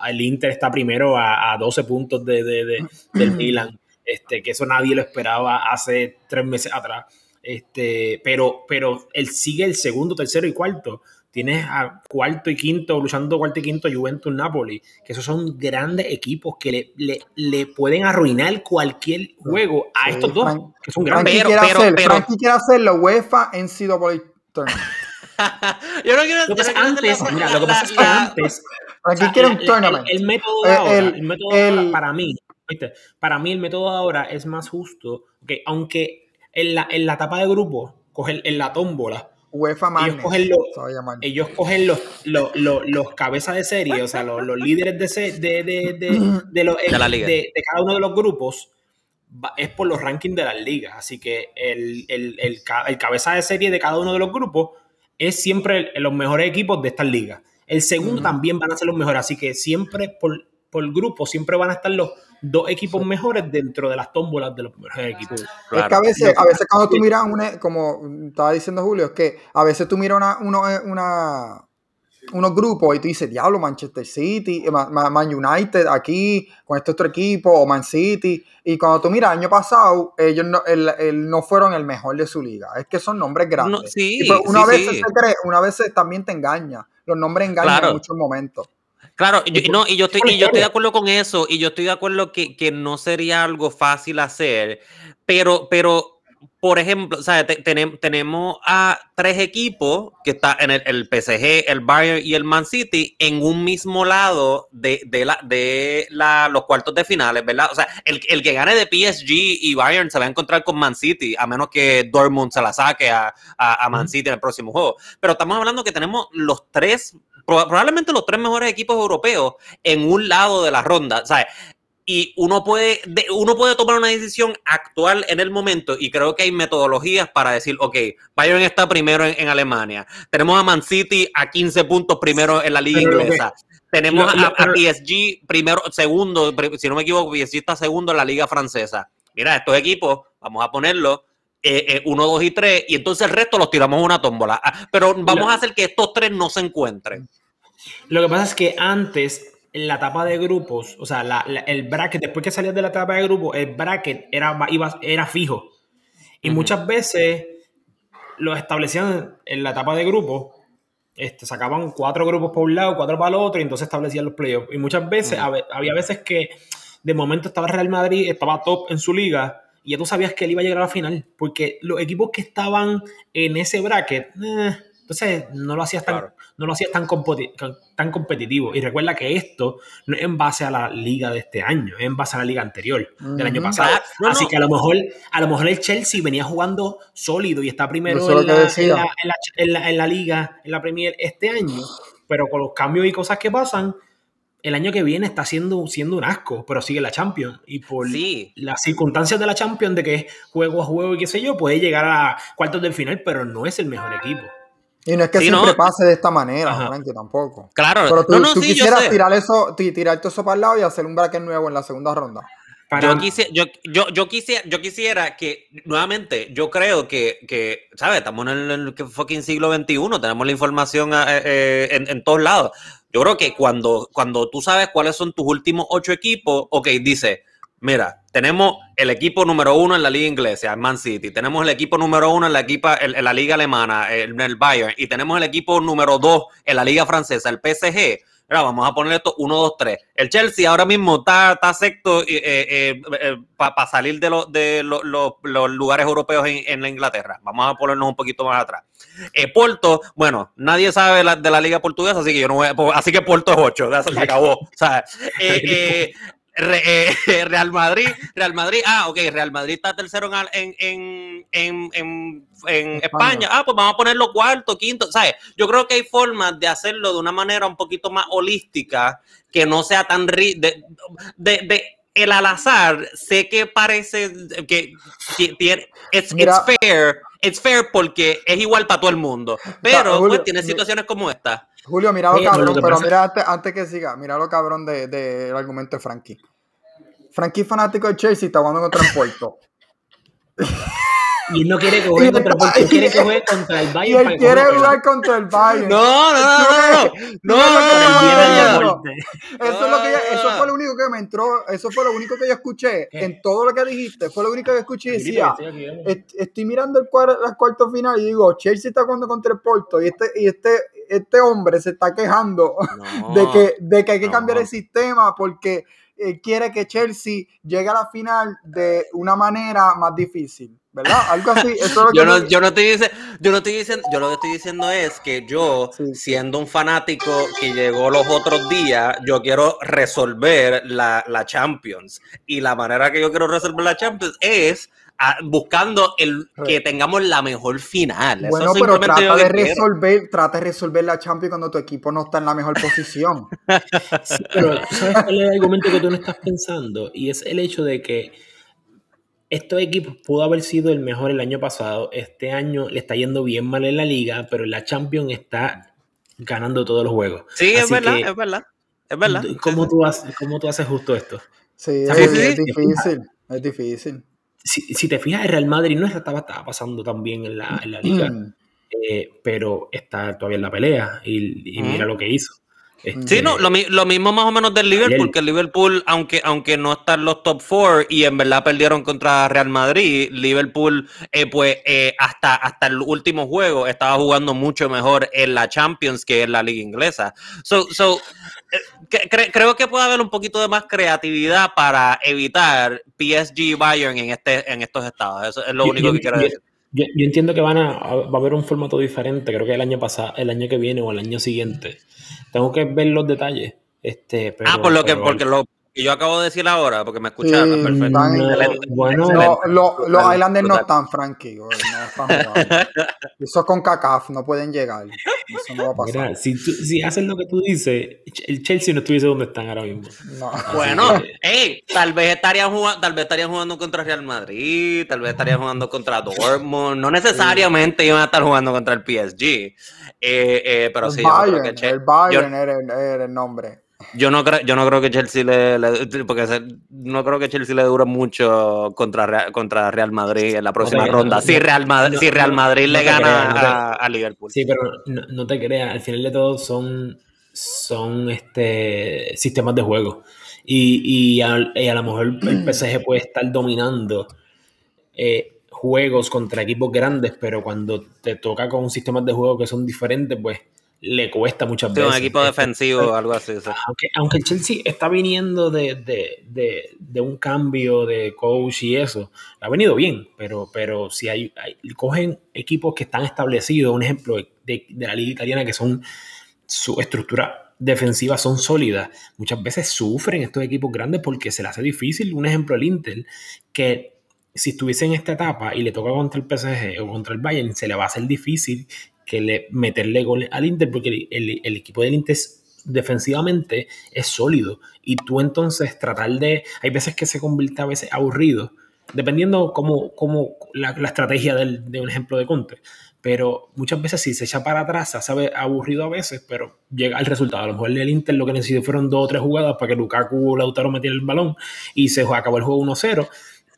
el Inter está primero a, 12 puntos de, de, del Milan, este, que eso nadie lo esperaba hace tres meses atrás. Este, pero, pero él sigue el segundo, tercero y cuarto tienes a cuarto y quinto, luchando cuarto y quinto Juventus Napoli, que esos son grandes equipos que le, le, pueden arruinar cualquier juego a estos dos, que son grandes. Pero, quiere pero, hacer, pero, Frankie quiere hacer la UEFA en CW Tournament. Yo no quiero, lo que antes, mira, lo que pasa es que antes Frankie quiere un tournament. El, método de ahora, el, método de ahora para mí, ¿viste? para mí el método de ahora es más justo, que aunque en la, en la etapa de grupo, coge en la tómbola, UEFA ellos cogen, ellos cogen los, los, los, cabezas de serie, o sea, los, líderes de, de, de, de, de, cada uno de los grupos, es por los rankings de las ligas. Así que el, el, el, el, cabeza de serie de cada uno de los grupos es siempre los mejores equipos de estas ligas. El segundo también van a ser los mejores, así que siempre por, por grupo, siempre van a estar los dos equipos mejores dentro de las tómbolas de los mejores equipos. Es que a veces, a veces cuando tú miras, una, como estaba diciendo Julio, es que a veces tú miras una, una, unos grupos y tú dices, diablo, Manchester City, eh, Man United aquí, con este otro equipo, o Man City. Y cuando tú miras, el año pasado, ellos no, no fueron el mejor de su liga. Es que son nombres grandes. sí, pues una, vez Se cree, una vez también te engaña. Los nombres engañan en muchos momentos. Claro, y, no, y yo estoy, y yo estoy de acuerdo con eso, y yo estoy de acuerdo que, que no sería algo fácil hacer, pero, pero por ejemplo, tenemos a tres equipos que está en el, PSG, el Bayern y el Man City en un mismo lado de, de, la, de la, los cuartos de finales, ¿verdad? O sea, el, el, que gane de PSG y Bayern se va a encontrar con Man City, a menos que Dortmund se la saque a, a, a Man City en el próximo juego. Pero estamos hablando que tenemos los tres probablemente los tres mejores equipos europeos en un lado de la ronda. ¿sabes? Y uno puede, uno puede tomar una decisión actual en el momento y creo que hay metodologías para decir, ok, Bayern está primero en, Alemania, tenemos a Man City a 15 puntos primero en la liga inglesa, tenemos a, PSG primero, segundo, si no me equivoco, PSG está segundo en la liga francesa. Mira, estos equipos, vamos a ponerlos, eh, eh, uno, dos y tres, y entonces el resto los tiramos a una tómbola. Ah, pero vamos a hacer que estos tres no se encuentren. Lo que pasa es que antes, en la etapa de grupos, o sea, el bracket, después que salías de la etapa de grupos, el bracket era, iba, era fijo. Y muchas veces lo establecían en la etapa de grupos, este, sacaban cuatro grupos por un lado, cuatro para el otro, y entonces establecían los playoffs. Y muchas veces, había veces que de momento estaba Real Madrid, estaba top en su liga, y ya tú sabías que él iba a llegar a la final, porque los equipos que estaban en ese bracket, eh, entonces no lo hacías tan, no lo hacías tan, tan competitivo. Y recuerda que esto no es en base a la liga de este año, es en base a la liga anterior, del año pasado. Así que a lo mejor, a lo mejor el Chelsea venía jugando sólido y está primero en la, en la liga, en la Premier este año, pero con los cambios y cosas que pasan, el año que viene está siendo, siendo un asco, pero sigue la Champions. Y por las circunstancias de la Champions, de que es juego a juego y qué sé yo, puede llegar a cuartos del final, pero no es el mejor equipo. Y no es que siempre pase de esta manera, Frankie, tampoco. Claro, pero tú, quisieras tirar eso, tirar todo eso para el lado y hacer un bracket nuevo en la segunda ronda. Yo, quisiera, yo, yo, yo, quisiera, yo quisiera que, nuevamente, yo creo que, que ¿sabes? Estamos en el, fucking siglo XXI, tenemos la información eh, eh, en, en, todos lados. Yo creo que cuando, cuando tú sabes cuáles son tus últimos ocho equipos, ok, dice, mira, tenemos el equipo número uno en la liga inglesa, el Man City. Tenemos el equipo número uno en la, equipa, en, la liga alemana, el, el, Bayern. Y tenemos el equipo número dos en la liga francesa, el PSG. Vamos a poner esto 1, 2, 3. El Chelsea ahora mismo está, está sexto eh, eh, eh, para salir de, de los lugares europeos en, la Inglaterra. Vamos a ponernos un poquito más atrás. Porto, bueno, nadie sabe de la liga portuguesa, así que yo no voy a, así que Porto es 8, se acabó. O sea, eh, Real Madrid, Real Madrid, ah, ok, Real Madrid está tercero en, en, en, en, España. ah, pues vamos a ponerlo cuarto, quinto, ¿sabes? Yo creo que hay formas de hacerlo de una manera un poquito más holística, que no sea tan... De, de, de el al azar, sé que parece que, tiene, it's, fair, it's fair porque es igual para todo el mundo, pero pues, tiene situaciones como esta. Julio, mira lo cabrón, pero mira antes, que siga, mira lo cabrón del de, argumento de Frankie. Frankie fanático de Chelsea está jugando contra el Puerto. Y él no quiere que juegue contra el Bayern, quiere que juegue contra el Bayern. Y él quiere jugar contra el Bayern. No, no, no, no. No, no, Eso, es lo que eso fue lo único que me entró, eso fue lo único que yo escuché en todo lo que dijiste. Fue lo único que escuché y decía, estoy mirando el cuarto final y digo, Chelsea está jugando contra el Porto y este, y este, este hombre se está quejando de, que, de que hay que cambiar el sistema porque eh, quiere que Chelsea llegue a la final de una manera más difícil. ¿Verdad? Algo así. yo, no, yo, no estoy diciendo, yo no estoy diciendo, yo lo que estoy diciendo es que yo, siendo un fanático que llegó los otros días, yo quiero resolver la, la Champions. Y la manera que yo quiero resolver la Champions es ah, buscando el que tengamos la mejor final. Bueno, pero trata de resolver, trata de resolver la Champions cuando tu equipo no está en la mejor posición. pero ¿sabes cuál es el argumento que tú no estás pensando? Y es el hecho de que estos equipos pudo haber sido el mejor el año pasado. Este año le está yendo bien mal en la liga, pero en la Champions está ganando todos los juegos. Sí, es verdad, es verdad. Es verdad. ¿Cómo tú, haces, ¿Cómo tú haces justo esto? Sí, es, difícil. Es difícil. Si, te fijas, el Real Madrid no estaba, estaba pasando tan bien en la, en la liga, mm. eh, pero está todavía en la pelea y, mira lo que hizo. Sí, no, lo, mismo más o menos del Liverpool, que el Liverpool, aunque, aunque no está en los top four y en verdad perdieron contra Real Madrid, Liverpool, eh, pues eh, hasta, hasta el último juego estaba jugando mucho mejor en la Champions que en la Liga Inglesa. So, so, eh, creo que puede haber un poquito de más creatividad para evitar PSG Bayern en, este, en estos estados. Eso es lo único que quiero decir. Yo, entiendo que van a, va a haber un formato diferente, creo que el año pasado, el año que viene o el año siguiente. Tengo que ver los detalles. Este, ah, por lo que, porque lo, y yo acabo de decir ahora, porque me escucharon perfecto. bueno, los Islanders no están, Frankie. No están Eso es con CACAF, no pueden llegar. Eso no va a pasar. Mira, si, si hacen lo que tú dices, el Chelsea no estuviese donde están ahora mismo. Bueno, hey, tal vez estarían jugando, tal vez estarían jugando contra Real Madrid, tal vez estarían jugando contra Dortmund. No necesariamente iban a estar jugando contra el PSG. Eh, eh, pero el sí, Bayern, yo creo que el Bayern era el nombre. Yo no creo, yo no creo que Chelsea le, porque no creo que Chelsea le dure mucho contra, contra Real Madrid en la próxima ronda. si Real Madrid, si Real Madrid le gana a, Liverpool. Sí, pero no, te creas, al final de todo son, son este sistemas de juego. Y, y, a, lo mejor el PSG puede estar dominando eh, juegos contra equipos grandes, pero cuando te toca con sistemas de juego que son diferentes, pues le cuesta muchas veces. un equipo defensivo o algo así. Aunque, aunque, el Chelsea está viniendo de, de, de, de, un cambio de coach y eso, ha venido bien, pero, pero si hay, cogen equipos que están establecidos, un ejemplo de, la liga italiana que son su estructura defensiva son sólidas, muchas veces sufren estos equipos grandes porque se les hace difícil. Un ejemplo, el Inter, que si estuviese en esta etapa y le toca contra el PSG o contra el Bayern, se le va a hacer difícil que le, meterle gol al Inter, porque el, equipo del Inter defensivamente es sólido. Y tú entonces tratar de. Hay veces que se convierte a veces aburrido, dependiendo cómo, cómo la, estrategia de un ejemplo de Conte. Pero muchas veces si se echa para atrás, se sabe aburrido a veces, pero llega el resultado. A lo mejor el Inter lo que necesitó fueron dos o tres jugadas para que Lukaku o Lautaro metiera el balón y se acabó el juego 1-0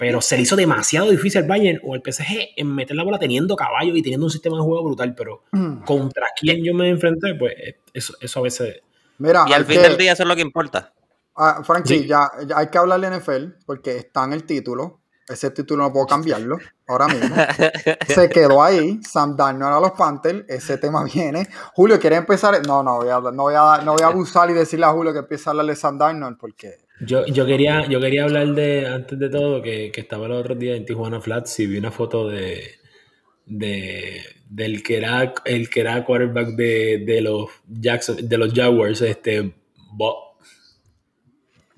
pero se le hizo demasiado difícil al Bayern o al PSG en meter la bola teniendo caballo y teniendo un sistema de juego brutal, pero mm. contra quién yo me enfrenté, pues eso, eso a veces... Mira, y al fin del día eso es lo que importa. Ah, Frankie, ya, hay que hablarle de NFL porque está en el título. Ese título no puedo cambiarlo ahora mismo. Se quedó ahí. Sam Darnold a los Panthers. Ese tema viene. Julio, ¿quiere empezar? No, no voy a, no voy a, no voy a abusar y decirle a Julio que empiece a hablarle de Sam Darnold porque. Yo, yo, quería, yo quería hablar de, antes de todo, que, que estaba el otro día en Tijuana Flats y vi una foto de, de del que era el que era quarterback de, de los Jackson, de los Jaguars, este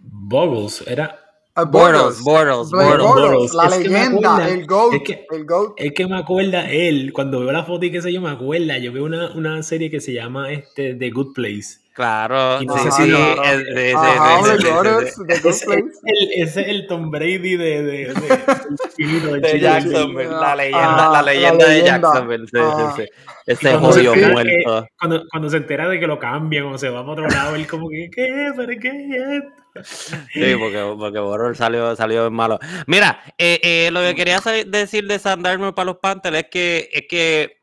Boggles, era Bortles, Bortles, Bortles, la leyenda, el GOAT, es que, el GOAT. Es que me acuerda él, cuando veo la foto y qué sé yo, me acuerda, yo veo una, una serie que se llama este, The Good Place. Claro, sí, es- Ese, el, ese es el Tom Brady de, de, de, Jacksonville, la leyenda, ah, la la leyenda de leyenda. Jacksonville, sí, Ah. sí, sí. Y Ese jodido muerto. que- cuando, cuando se entera de que lo cambian o se va para otro lado, él como que, ¿qué? ¿Pero qué es esto? Sí, porque, porque Borrell salió, salió malo. Mira, eh, eh, lo que quería decir de Sam Darnold para los Panthers es que, es que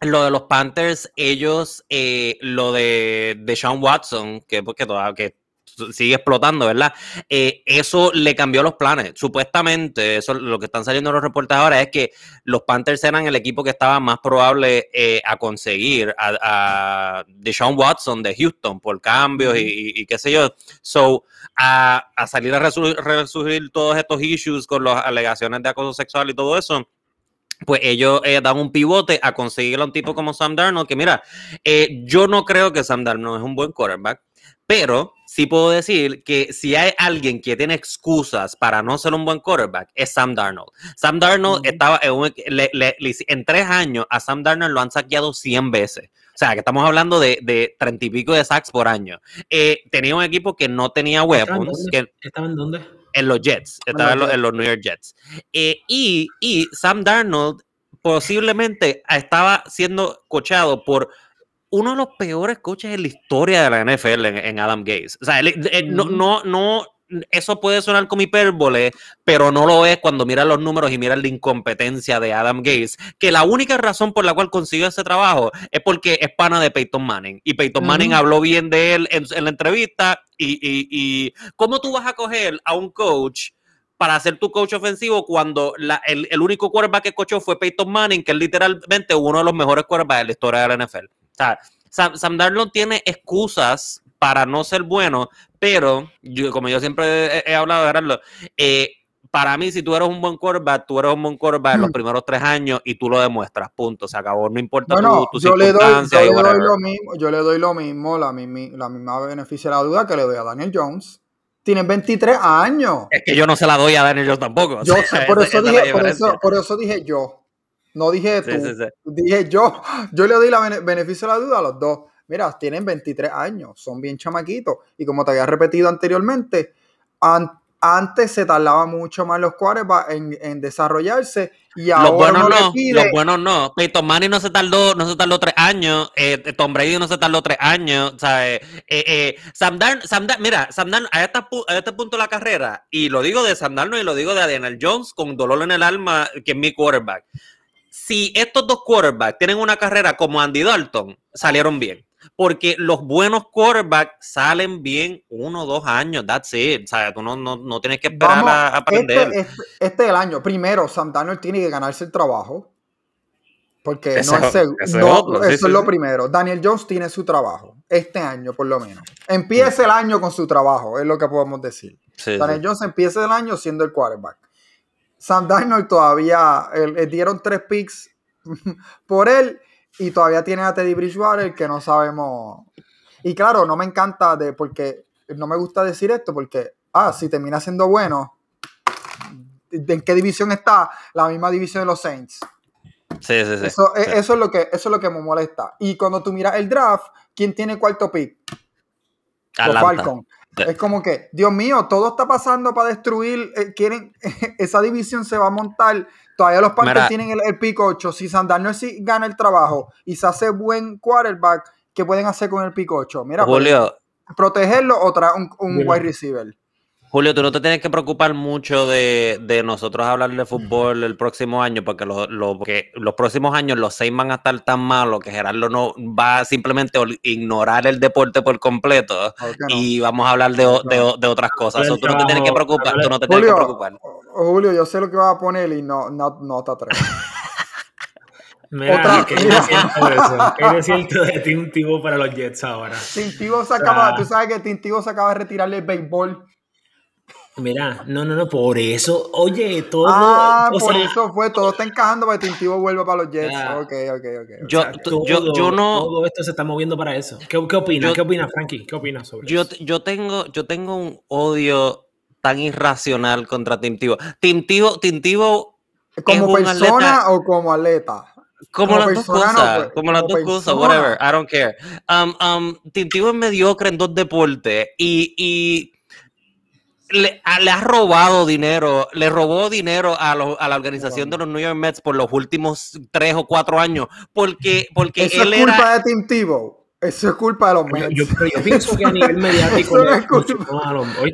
lo de los Panthers, ellos, eh, lo de, de Sean Watson, que porque todavía que sigue explotando, ¿verdad? Eh, eso le cambió los planes. Supuestamente, eso lo que están saliendo los reportes ahora es que los Panthers eran el equipo que estaba más probable eh, a conseguir a, a Deshaun Watson de Houston por cambios y, y- y qué sé yo. So, a, a salir a resu- resurgir todos estos issues con las alegaciones de acoso sexual y todo eso, pues ellos eh, dan un pivote a conseguir a un tipo como Sam Darnold, que mira, eh, yo no creo que Sam Darnold es un buen quarterback, pero sí puedo decir que si hay alguien que tiene excusas para no ser un buen quarterback, es Sam Darnold. Sam Darnold estaba en, un- le- le- le- en tres años, a Sam Darnold lo han saqueado 100 veces. O sea, que estamos hablando de, de 30 y pico de sacks por año. Eh, tenía un equipo que no tenía weapons, dónde? que ¿Estaba en dónde? En los Jets, estaba en los los, en los New York Jets. Eh, y, y Sam Darnold posiblemente estaba siendo coachado por uno de los peores coaches en la historia de la NFL en, en Adam Gaze. O sea, él- él- no, Ujú. no, no, eso puede sonar como hipérbole, pero no lo es cuando miras los números y miras la incompetencia de Adam Gaze, que la única razón por la cual consiguió ese trabajo es porque es pana de Peyton Manning. Y Peyton. Manning habló bien de él en, en la entrevista. Y, y, y ¿cómo tú vas a coger a un coach para ser tu coach ofensivo cuando la- el, el único quarterback que coachó fue Peyton Manning, que es literalmente uno de los mejores quarterbacks de la historia de la NFL? O sea, Sam, Sam Darnold tiene excusas para no ser bueno, pero yo, como yo siempre he, he hablado, Gerardo, eh, para mí, si tú eres un buen quarterback, tú eres un buen quarterback en los primeros tres años y tú lo demuestras, punto, se acabó, no importa Bueno, tu, tu yo le, doy, yo, le lo mismo, yo le doy lo mismo, la, mismi- la misma beneficio de la duda que le doy a Daniel Jones. Tienen 23 años. Es que yo no se la doy a Daniel Jones tampoco. o Yo sea, por, eso esa dije, por, eso, por eso dije yo. No dije tú. Sí, sí, sí. Dije yo. Yo le doy la bene- beneficio de la duda a los dos. Mira, tienen 23 años, son bien chamaquitos. Y como te había repetido anteriormente, an- antes se tardaba mucho más los quarterbacks en, en desarrollarse. Y Los ahora buenos uno le no, pide- los buenos no. Peyton Manning no se tardó, no se tardó tres años. eh, Tom Brady no se tardó tres años. ¿sabes? Eh, eh, Sam Darn- Sam Darn- mira, Sam Darn- a, esta a este punto de la carrera, y lo digo de Sam Darnold y lo digo de Daniel Jones con dolor en el alma, que es mi quarterback. Si estos dos quarterbacks tienen una carrera como Andy Dalton, salieron bien. Porque los buenos quarterbacks salen bien uno o dos años, that's it. ¿sabes? Tú no, no, no tienes que esperar Vamos, a, a aprender. Este, este- este es el año. Primero, Sam Darnold tiene que ganarse el trabajo. Porque no es es- seg- ese es no, otro, sí, eso sí, es lo primero. Daniel Jones tiene su trabajo. Este año, por lo menos. Empieza el año con su trabajo, es lo que podemos decir. Sí. Daniel Jones empieza el año siendo el quarterback. Sam Darnold todavía eh, le dieron tres picks por él y todavía tiene a Teddy Bridgewater que no sabemos. Y claro, no me encanta de porque no me gusta decir esto porque ah, si termina siendo bueno, ¿de- ¿en qué división está? La misma división de los Saints. Sí, sí, sí. Eso, Sí. e- eso es lo que eso es lo que me molesta. Y cuando tú miras el draft, ¿quién tiene cuarto pick? Los Atlanta. Falcons. Sí. Es como que, Dios mío, todo está pasando para destruir. eh, quieren, esa división se va a montar. Todavía los Panthers Mira. tienen el, el pick 8. Si Sandarno sí gana el trabajo y se hace buen quarterback, ¿qué pueden hacer con el pick 8? Mira, Julio, pueden protegerlo o traer un, wide receiver. Julio, tú no te tienes que preocupar mucho de, de nosotros hablar de fútbol el próximo año, porque, los próximos años los seis van a estar tan malos que Gerardo no va a simplemente ignorar el deporte por completo y vamos a hablar de, de, otras cosas. tú no te tienes que preocupar, tú no te tienes que preocupar. Julio, yo sé lo que vas a poner y no, no, no te atreves. Mira, Otra, ¿qué es cierto eso? ¿Qué es cierto de Tintivo para los Jets ahora? Tintivo se acaba, tú sabes que Tintivo se acaba de retirarle el béisbol Mira, no, no, no, por eso, oye, todo. Ah, por eso fue, todo está encajando para que Tintivo vuelva para los Jets. ok, ok, ok. Yo, yo, yo, no. Todo esto se está moviendo para eso. ¿Qué, qué opinas? ¿Qué opinas, Frankie? ¿Qué opinas sobre yo, eso? Yo tengo, yo tengo un odio tan irracional contra Tintivo. Tintivo, Tintivo. ¿Como persona o como atleta? Como, las dos cosas, como, las dos cosas, whatever, I don't care. Um, um, Tintivo es mediocre en dos deportes y, y le, ha robado dinero, le robó dinero a, la organización de los New York Mets por los últimos tres o cuatro años, porque, porque Eso es culpa de Tim Tebow. Eso es culpa de los Mets. Yo, pienso que a nivel mediático. no es culpa.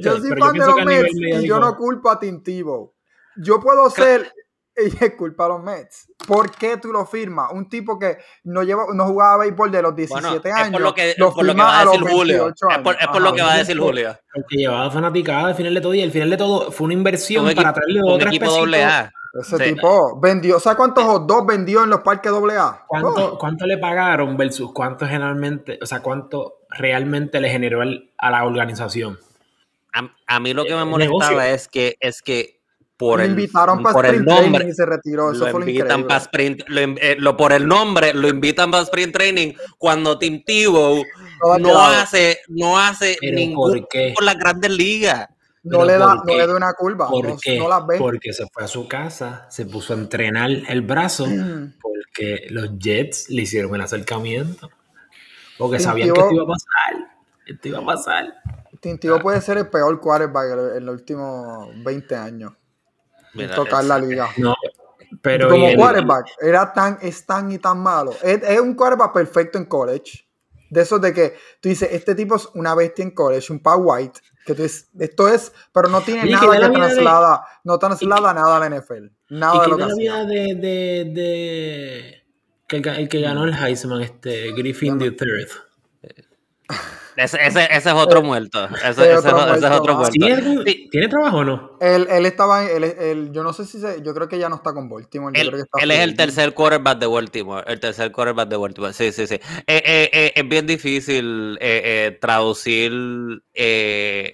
yo soy fan de los Mets y yo no culpo a Tim Tebow. Yo puedo ser y es culpa de los Mets. ¿Por qué tú lo firmas? Un tipo que no lleva, no jugaba béisbol de los 17 años. Es por lo que, lo que va a decir Julio. Es por, lo que va a decir Julio. Porque llevaba fanaticada al final de todo y al final de todo fue una inversión para traerle otro equipo doble A. Ese tipo vendió, ¿sabes cuántos dos vendió en los parques doble A? ¿Cuánto, ¿Cuánto, le pagaron versus cuánto generalmente, o sea, cuánto realmente le generó a la organización? A, mí lo que me molestaba es que, es que por el, invitaron para por el nombre y se retiró. Eso lo fue invitan para sprint, eh, lo, por el nombre lo invitan para sprint training cuando Tim Tebow no hace, no hace ningún por, las grandes ligas. No le, da, no le da una curva. ¿Por no, qué? Porque se fue a su casa, se puso a entrenar el brazo, porque los Jets le hicieron el acercamiento. Porque sabían que esto iba a pasar. Esto iba a pasar. Tintivo puede ser el peor quarterback en los últimos 20 años tocar la liga. No, pero como quarterback, era tan, es tan y tan malo. Es, un quarterback perfecto en college. De esos de que tú dices, este tipo es una bestia en college, un Power White, que tú dices, esto es, pero no tiene nada que traslada, no traslada nada a la NFL. Nada de lo que la vida de, de, de, que el, que ganó el Heisman, este Griffin the Third. Ese, ese, ese, es otro muerto. Ese, es otro muerto. ¿Tiene trabajo o no? Él, él estaba, él, él, yo no sé si se, yo creo que ya no está con Baltimore. Él, él es el tercer quarterback de Baltimore. El tercer quarterback de Baltimore. Sí, sí, sí. Eh, eh, eh, es bien difícil traducir,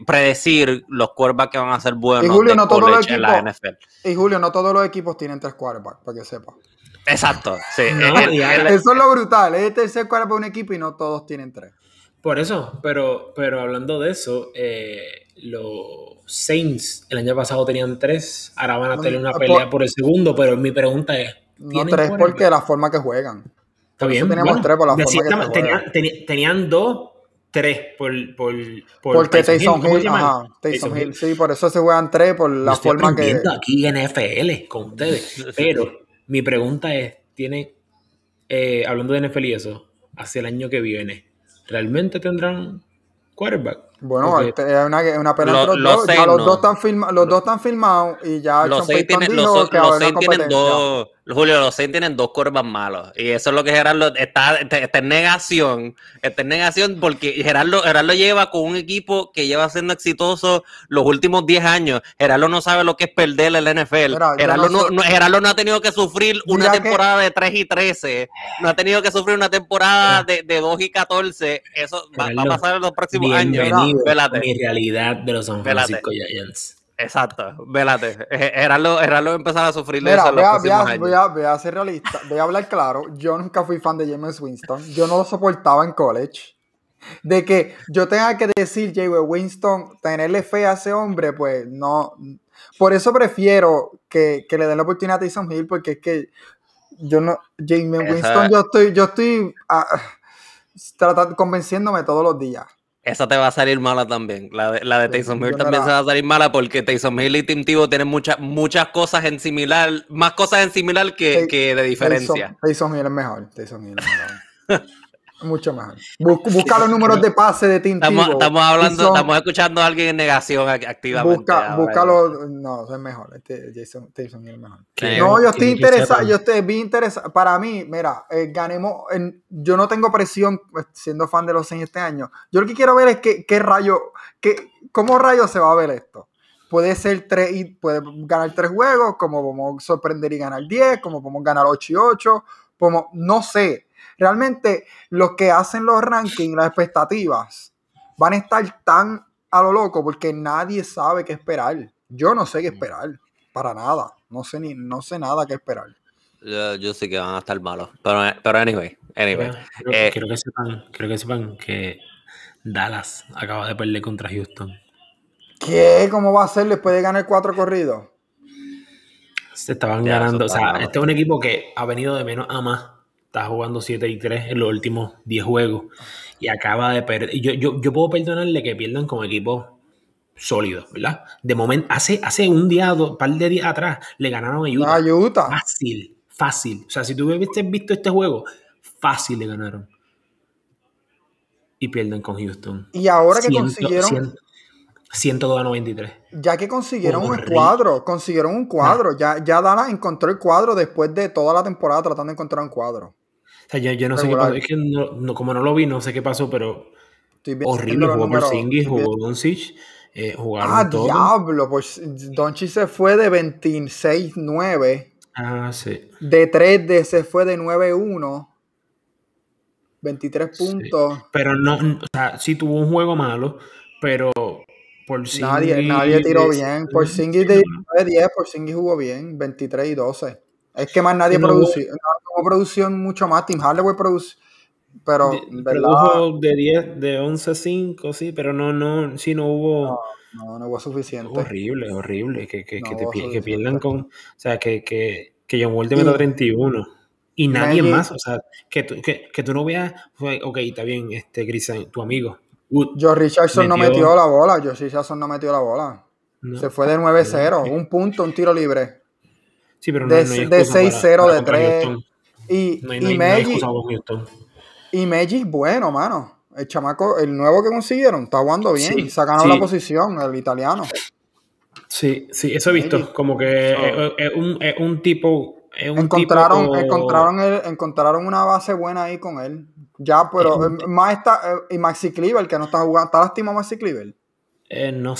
predecir los quarterbacks que van a ser buenos y Julio, no todos los equipos, en la NFL. Y Julio, no todos los equipos tienen tres quarterbacks, para que sepa. Exacto, sí. Eso es lo brutal. Es el tercer quarterback de un equipo y no todos tienen tres. Por eso, pero, pero hablando de eso, eh, los Saints el año pasado tenían tres, ahora van a tener una pelea por, el segundo, pero mi pregunta es... No tres porque la forma que juegan. Está bien. Tenemos tres por la forma que tenían, tenían, dos, tres por... por, por porque Tyson Hill, ajá, Tyson Hill, sí, por eso se juegan tres, por la forma que... aquí en NFL con ustedes, pero mi pregunta es, ¿tiene, eh, hablando de NFL y eso, hacia el año que viene, ¿realmente tendrán quarterback? Bueno, es una, una pena los, dos. Ya los, dos están los dos están filmados y ya los seis tienen, los, los seis tienen dos Julio, los seis tienen dos curvas malos. Y eso es lo que Gerardo está, está, en negación. Está en negación porque Gerardo, Gerardo lleva con un equipo que lleva siendo exitoso los últimos 10 años. Gerardo no sabe lo que es perder el NFL. Gerardo, no, no, ha tenido que sufrir una temporada de 3 y 13. No ha tenido que sufrir una temporada de, de 2 y 14. Eso va, a pasar en los próximos años. Mi realidad de los San Francisco Giants. Exacto, vélate. Gerardo, Gerardo empezar a sufrir Mira, eso voy, a, voy, a, voy, a, voy, a, ser realista, voy a hablar claro. Yo nunca fui fan de James Winston. Yo no lo soportaba en college. De que yo tenga que decir, J.W. Winston, tenerle fe a ese hombre, pues no. Por eso prefiero que, que le den la oportunidad a Tyson Hill, porque es que yo no. James Winston, yo estoy, yo estoy ah, tratando, convenciéndome todos los días. Esa te va a salir mala también. La de, la de Tyson Hill también se va a salir mala porque Tyson Hill y Tim Tebow tienen muchas muchas cosas en similar, más cosas en similar que, que de diferencia. Tyson, Hill es mejor. Tyson Hill es mejor. Mucho mejor. Busca, los números de pase de Tim estamos, estamos hablando, estamos escuchando a alguien en negación activamente. Busca, busca los, no, es mejor. Este Jason, Jason es mejor. No, yo estoy interesado, yo estoy bien interesado. Para mí, mira, eh, ganemos. En, yo no tengo presión pues, siendo fan de los Saints este año. Yo lo que quiero ver es que, qué rayo, que, cómo rayo se va a ver esto. Puede ser tres y puede ganar tres juegos, como podemos sorprender y ganar 10, como podemos ganar 8 y 8, como no sé realmente los que hacen los rankings, las expectativas, van a estar tan a lo loco porque nadie sabe qué esperar. Yo no sé qué esperar, para nada. No sé ni, no sé nada qué esperar. Yo, sé que van a estar malos. Pero, pero anyway, anyway. Eh, que sepan, creo que sepan que Dallas acaba de perder contra Houston. ¿Qué? ¿Cómo va a ser después de ganar cuatro corridos? Se estaban ganando. O sea, este es un equipo que ha venido de menos a más está jugando 7 y 3 en los últimos 10 juegos y acaba de perder. Yo, yo, yo puedo perdonarle que pierdan como equipo sólido, ¿verdad? De momento, hace, hace un día, un par de días atrás, le ganaron a Utah. Fácil, fácil. O sea, si tú hubieses visto este juego, fácil le ganaron. Y pierden con Houston. Y ahora que consiguieron. 102 a 93. Ya que consiguieron un cuadro, consiguieron un cuadro. Ya, ya Dallas encontró el cuadro después de toda la temporada tratando de encontrar un cuadro yo, no sé qué pasó. Es que no, como no lo vi, no sé qué pasó, pero horrible. Jugó por Singis, jugó Doncic. Eh, jugaron ah, diablo, pues Doncic se fue de 26-9. Ah, sí. De 3 de, se fue de 9-1. 23 puntos. Pero no, o sea, sí tuvo un juego malo, pero por. Nadie, nadie tiró bien. Por Singis de 9-10, por Singis jugó bien, 23 y 12. Es que más nadie produció. No, producción mucho más. Tim Hardaway produce. Pero, de, ¿verdad? de 10, de 11 5, sí, pero no, no, sí, no hubo. No, no, hubo suficiente. Horrible, horrible. Que, que, que, te, que pierdan con. O sea, que, que, que John Wall te meta 31 y nadie más. O sea, que tú, que, que tú no veas. Ok, está bien, este, Grisa, tu amigo. Joe Richardson no metió la bola. Joe Richardson no metió la bola. Se fue de 9-0. Un punto, un tiro libre. Sí, pero no, de, de 6-0, de 3. Y, no y, Magic, y Magic, bueno, mano. El chamaco, el nuevo que consiguieron, está jugando bien. Sí, se ha ganado la posición, el italiano. Sí, sí, eso he visto. Como que es, un, es, un, tipo. Es un encontraron, tipo... encontraron, el, encontraron una base buena ahí con él. Ya, pero más está. Eh, y Maxi Cleaver, que no está jugando. ¿Está lastimado Maxi Cleaver? Eh, no,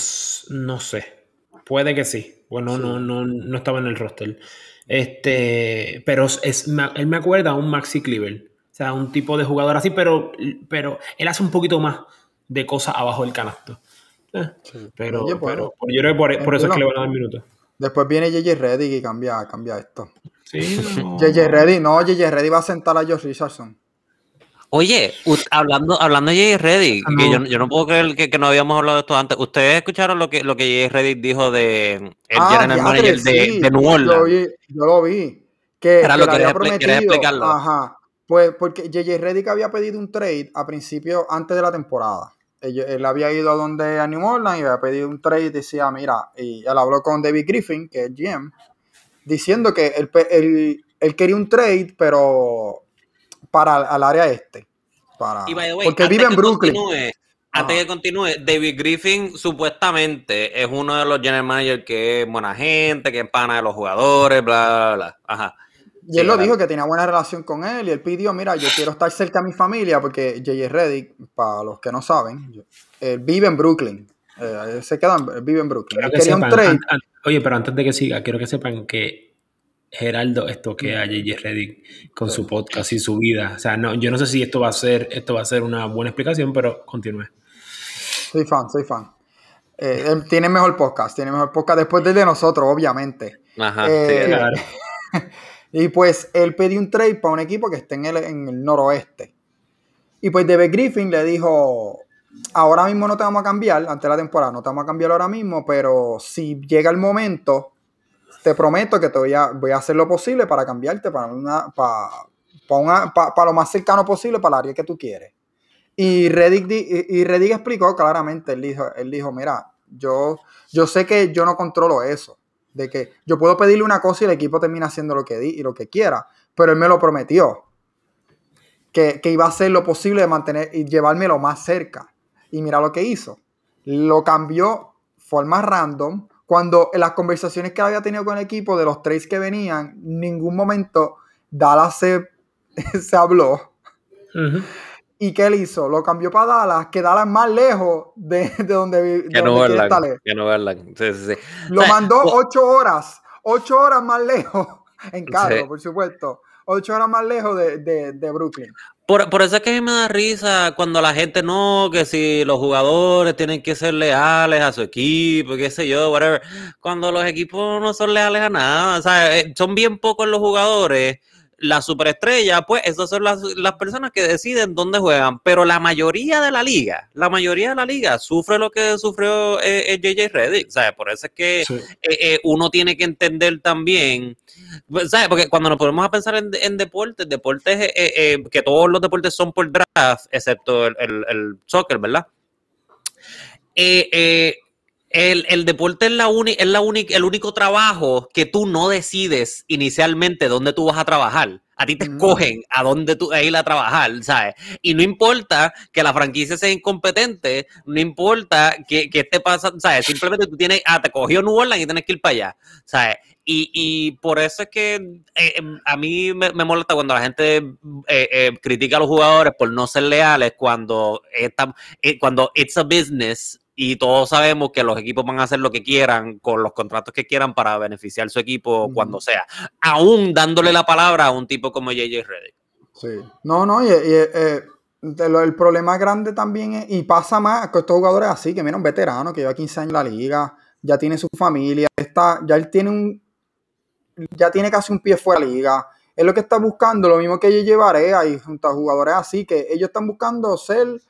no sé. Puede que sí. Bueno, no, no, no estaba en el roster. Este, pero es, él me acuerda a un Maxi Cleaver. O sea, un tipo de jugador así, pero, pero él hace un poquito más de cosas abajo del canasto. Eh, pero, pues, pero yo creo que por, eso es que le van a dar minutos. Después viene JJ Reddy y cambia, cambia esto. Sí. JJ Reddy, no, JJ Reddy va a sentar a Josh Richardson. Oye, hablando, hablando de Jay Reddick, que yo, no puedo creer que, no habíamos hablado de esto antes. ¿Ustedes escucharon lo que, lo que Jay Reddick dijo de el ah, general manager de, de, New Orleans? Yo, lo vi. Que, Era lo que había prometido. explicarlo. Ajá. Pues porque JJ Reddick había pedido un trade a principio, antes de la temporada. Él, había ido a donde a New Orleans y había pedido un trade y decía, mira, y él habló con David Griffin, que es GM, diciendo que él, él quería un trade, pero para al área este. Para, porque vive en Brooklyn. antes que continúe, David Griffin supuestamente es uno de los general managers que es buena gente, que es pana de los jugadores, bla, bla, bla. Ajá. Y él lo dijo que tenía buena relación con él y él pidió, mira, yo quiero estar cerca de mi familia porque J.J. Reddick, para los que no saben, vive en Brooklyn. Eh, se quedan, vive en Brooklyn. oye, pero antes de que siga, quiero que sepan que Geraldo estoquea a JJ Reddick con su podcast y su vida. O sea, no, yo no sé si esto va a ser, esto va a ser una buena explicación, pero continúe. Soy fan, soy fan. Eh, tiene mejor podcast, tiene mejor podcast después del de nosotros, obviamente. Ajá, eh, claro. y pues él pidió un trade para un equipo que esté en el, en el noroeste. Y pues David Griffin le dijo, ahora mismo no te vamos a cambiar, antes de la temporada no te vamos a cambiar ahora mismo, pero si llega el momento te prometo que te voy a, hacer lo posible para cambiarte para, una, para, para, lo más cercano posible para el área que tú quieres. Y Reddick, y explicó claramente, él dijo, él dijo, mira, yo, yo sé que yo no controlo eso, de que yo puedo pedirle una cosa y el equipo termina haciendo lo que di y lo que quiera, pero él me lo prometió. que, iba a hacer lo posible de mantener y llevármelo más cerca. Y mira lo que hizo. Lo cambió forma random. Cuando en las conversaciones que había tenido con el equipo de los trades que venían, ningún momento Dallas se, se habló. ¿Y qué él hizo? Lo cambió para Dallas, que Dallas más lejos de, donde, vive. que no Que no Lo mandó ocho horas, ocho horas más lejos, en carro, por supuesto ocho horas más lejos de, Brooklyn. Por, eso es que a mí me da risa cuando la gente no, que si los jugadores tienen que ser leales a su equipo, qué sé yo, whatever. Cuando los equipos no son leales a nada, o sea, eh, son bien pocos los jugadores la superestrella, pues esas son las, personas que deciden dónde juegan. Pero la mayoría de la liga, la mayoría de la liga sufre lo que sufrió eh, JJ Reddick. ¿sabes? Por eso es que eh, eh, uno tiene que entender también. Pues, ¿sabes? Porque cuando nos ponemos a pensar en, deportes, deportes que todos los deportes son por draft, excepto el, el soccer, ¿verdad? eh, el, deporte es, la es la el único trabajo que tú no decides inicialmente dónde tú vas a trabajar. A ti te escogen a dónde tú a ir a trabajar, ¿sabes? Y no importa que la franquicia sea incompetente, no importa que, que esté pasando, ¿sabes? Simplemente tú tienes, ah, te cogió New Orleans y tienes que ir para allá, ¿sabes? Y, por eso es que eh, em, a mí me, molesta cuando la gente eh, eh, critica a los jugadores por no ser leales cuando, está, cuando it's a business y todos sabemos que los equipos van a hacer lo que quieran con los contratos que quieran para beneficiar su equipo cuando sea, aún dándole la palabra a un tipo como JJ Reddick. Sí, no, no, y, eh, el problema grande también es, y pasa más con estos jugadores así, que mira, un veterano que lleva 15 años en la liga, ya tiene su familia, está, ya él tiene un, ya tiene casi un pie fuera de la liga. Es lo que está buscando, lo mismo que yo llevaré ahí junto a jugadores así, que ellos están buscando ser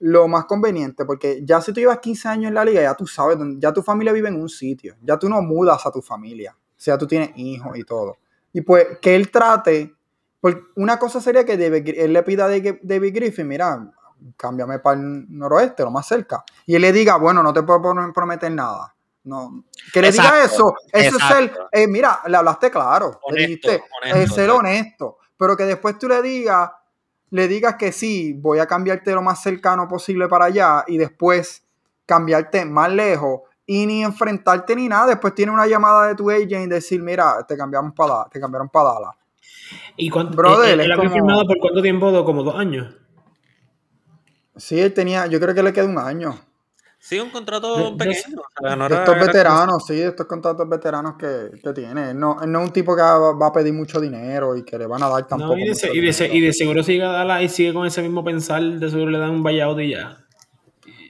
lo más conveniente, porque ya si tú llevas 15 años en la liga, ya tú sabes, ya tu familia vive en un sitio, ya tú no mudas a tu familia, o sea, tú tienes hijos y todo. Y pues que él trate, pues una cosa sería que él le pida a David Griffin, mira, cámbiame para el noroeste, lo más cerca. Y él le diga, bueno, no te puedo prometer nada. No. Que le diga eso, eso es el, eh, mira, le hablaste claro, le dijiste, es ser honesto, pero que después tú le digas, le digas que sí, voy a cambiarte lo más cercano posible para allá y después cambiarte más lejos y ni enfrentarte ni nada. Después tiene una llamada de tu agent y decir, mira, te cambiamos para te cambiaron para Dallas. ¿Y cuánto? Brother, ¿Él, él, firmado por cuánto tiempo? ¿Como dos años? Sí, él tenía, yo creo que le queda un año. Sí, un contrato pequeño. estos veteranos, sí, estos contratos veteranos que, tiene. No, no es un tipo que va, a pedir mucho dinero y que le van a dar tampoco. y, de, y, de, seguro sigue Dallas y sigue con ese mismo pensar, de seguro le dan un buyout y ya.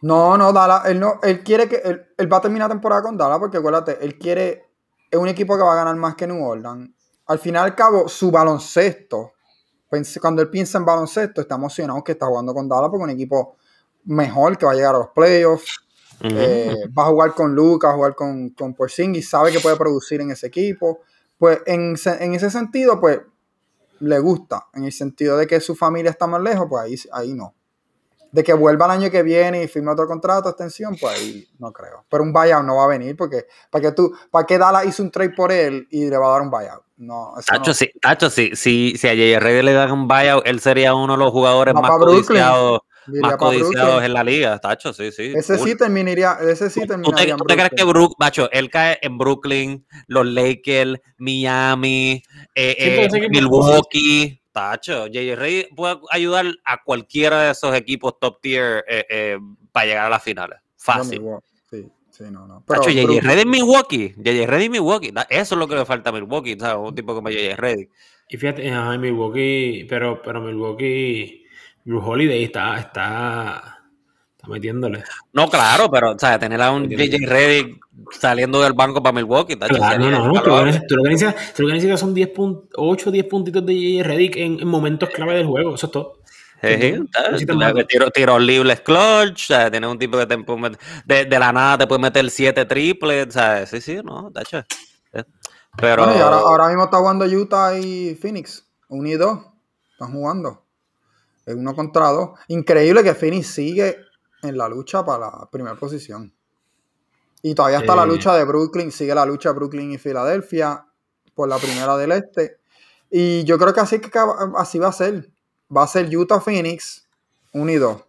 No, no, Dallas, él no, él quiere que, él, va a terminar temporada con Dallas porque acuérdate, él quiere, es un equipo que va a ganar más que New Orleans. Al fin y al cabo, su baloncesto, cuando él piensa en baloncesto, está emocionado que está jugando con Dallas porque es un equipo mejor que va a llegar a los playoffs eh, va a jugar con Lucas, a jugar con, con Porzingis, sabe que puede producir en ese equipo. Pues en, ese sentido, pues le gusta. En el sentido de que su familia está más lejos, pues ahí, ahí no. De que vuelva el año que viene y firme otro contrato, extensión, pues ahí no creo. Pero un buyout no va a venir porque para que tú, para que Dallas hizo un trade por él y le va a dar un buyout. No, Tacho, sí, Tacho, sí, si, si a. Reyes le dan un buyout, él sería uno de los jugadores más codiciados más codiciados en la liga, Tacho, sí, sí. Ese sí terminaría, ese sí terminaría. ¿Tú, te, crees que Brook, Bacho, él cae en Brooklyn, los Lakers, Miami, eh, eh, Milwaukee? Tacho, JJ Rey puede ayudar a cualquiera de esos equipos top tier eh, para llegar a las finales. Fácil. Sí, sí, no, no. Tacho, JJ Rey en Milwaukee. JJ Rey en Milwaukee. Eso es lo que le falta a Milwaukee, ¿sabes? Un tipo como JJ Rey. Y fíjate, en Milwaukee, pero, pero Milwaukee Drew Holiday está, está, está metiéndole. No, claro, pero, o sea, tener a un JJ Reddick saliendo del banco para Milwaukee. Claro, no, no, no, tú lo que necesitas, son 10 8 o 10 puntitos de JJ Reddick en, momentos clave del juego, eso es todo. tiro, tiro libres clutch, o sea, tienes un tipo de tempo de, de la nada te puede meter 7 triples, o sea, sí, sí, no, de hecho. Pero ahora, ahora, mismo está jugando Utah y Phoenix, 1 y 2, están jugando es uno contra dos. Increíble que Phoenix sigue en la lucha para la primera posición. Y todavía está la lucha de Brooklyn, sigue la lucha de Brooklyn y Filadelfia por la primera del este. Y yo creo que así, que así va a ser. va a ser Utah Phoenix 1 y 2.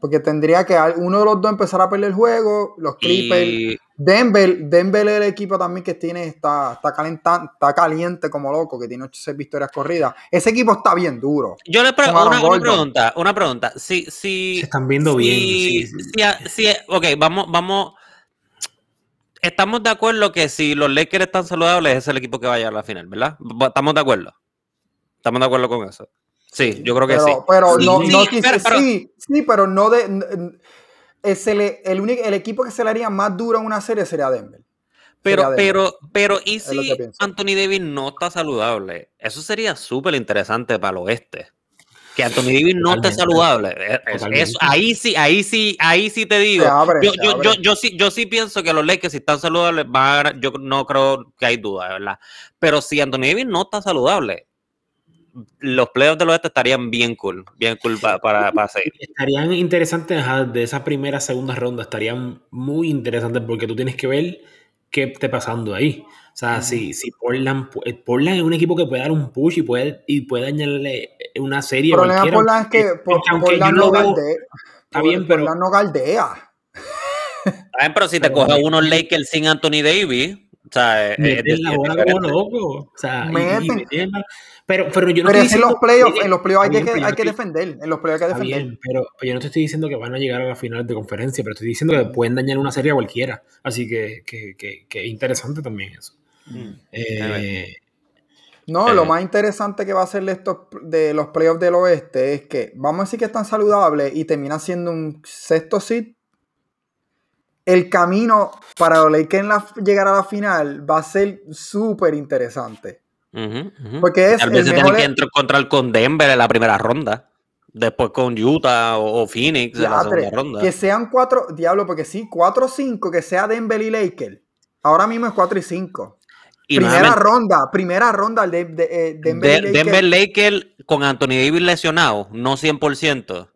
Porque tendría que uno de los dos empezar a perder el juego, los Clippers. Denver, Denver es el equipo también que tiene, está, está, está caliente como loco, que tiene 8 victorias corridas. Ese equipo está bien duro. Yo le pregunto una, pregunta, una pregunta. Si, si, Se están viendo bien. Si, ok, vamos, vamos. Estamos de acuerdo que si los Lakers están saludables, es el equipo que va a llegar a la final, ¿verdad? Estamos de acuerdo. Estamos de acuerdo con eso. Sí, yo creo que sí. Pero no, no sí, sí, pero no de. Es el, el, único, el equipo que se le haría más duro en una serie sería Denver. Pero, pero, pero, ¿y si Anthony Davis no está saludable? Eso sería súper interesante para el oeste. Que Anthony Davis no esté saludable. ahí sí, ahí sí, ahí sí te digo. yo, yo, yo, yo, sí, yo sí pienso que los Lakers, si están saludables, van a, yo no creo que hay duda, ¿verdad? Pero si Anthony Davis no está saludable, los playoffs del oeste estarían bien cool, bien cool para, para, seguir. Estarían interesantes de esa primera, segunda ronda, estarían muy interesantes porque tú tienes que ver qué está pasando ahí. O sea, si, si Portland, eh, Portland es un equipo que puede dar un push y puede, y puede dañarle una serie. El problema de Portland es que Portland no galdea. Está bien, pero. Portland no galdea. pero si te coge unos Lakers sin Anthony Davis. O sea, es, la bola como loco. O sea, pero, pero yo no pero en los playoffs, en los playoffs hay, que, hay que defender. En los playoffs hay que defender. Bien, pero, yo no te estoy diciendo que van a llegar a la final de conferencia, pero estoy diciendo que pueden dañar una serie a cualquiera. Así que, que, que, que interesante también eso. Mm. Eh, no, lo eh. más interesante que va a ser de, estos, de los playoffs del oeste es que vamos a decir que están saludables y termina siendo un sexto seed. El camino para los Lakers llegar a la final va a ser súper interesante. Porque es. Tal vez se tienen que entrar contra el con Denver en la primera ronda. Después con Utah o, Phoenix en la segunda ronda. Que sean cuatro, diablo, porque sí, cuatro o cinco, que sea Denver y Lakers. Ahora mismo es cuatro y cinco. primera ronda, primera ronda de, de, eh, Denver, de, Denver Lakers con Anthony Davis lesionado, no 100%.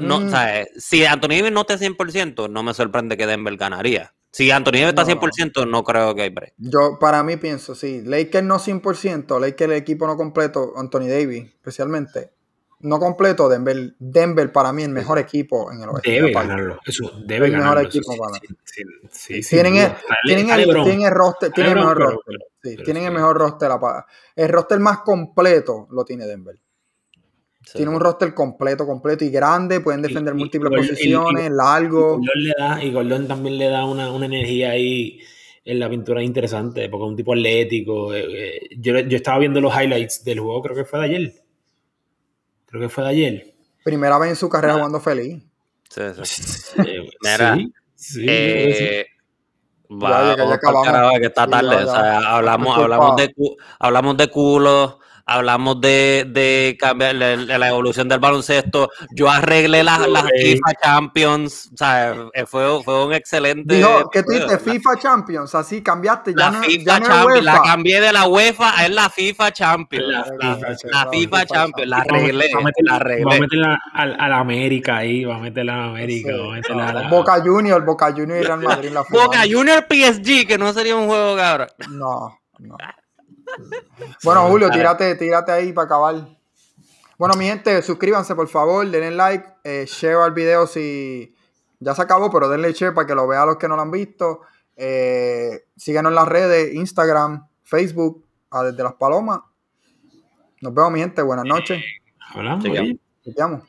No, mm. si Anthony Davis no está 100%, no me sorprende que Denver ganaría. Si Anthony Davis está 100%, no creo que hay break. Yo, para mí, pienso, sí. Lakers no 100%, Lakers el equipo no completo, Anthony Davis, especialmente. No completo, Denver, Denver para mí el mejor equipo en el oeste. Debe ganarlo, eso, debe el ganarlo. mejor equipo para sí, tienen, el, tienen, el, tienen el roster, tienen el mejor roster. Tienen el mejor roster. El roster más completo lo tiene Denver. Tiene un roster completo, completo y grande, pueden defender múltiples posiciones, largo. Y Gordon, también le da una, energía ahí en la pintura interesante, porque es un tipo atlético. Eh, eh, yo, estaba viendo los highlights del juego, creo que fue de ayer. Creo que fue de ayer. Primera vez en su carrera ah. jugando feliz. Sí, sí. Mira, sí, eh, Va, que, que está tarde. o sea, hablamos, hablamos, de, hablamos de culo, hablamos de, de cambiar la, evolución del baloncesto. Yo arreglé las, FIFA Champions, o sea, eh, fue, fue un excelente. Dijo, ¿qué tú dices? FIFA Champions, así cambiaste. Ya la FIFA Champions, la cambié de la UEFA, es la FIFA Champions. La, FIFA, Champions, la arreglé. Va a meterla, Va a meterla a, la América ahí, va a meterla a América. Boca Junior, Boca Junior y Real Madrid. La Boca Junior PSG, que no sería un juego, cabrón. No, no. Bueno, Julio, tírate, tírate ahí para acabar. Bueno, mi gente, suscríbanse por favor, denle like, eh, share al video si ya se acabó, pero denle share para que lo vean los que no lo han visto. Eh, síganos en las redes, Instagram, Facebook, a Desde las Palomas. Nos vemos, mi gente. Buenas noches. Hablamos. Te llamo.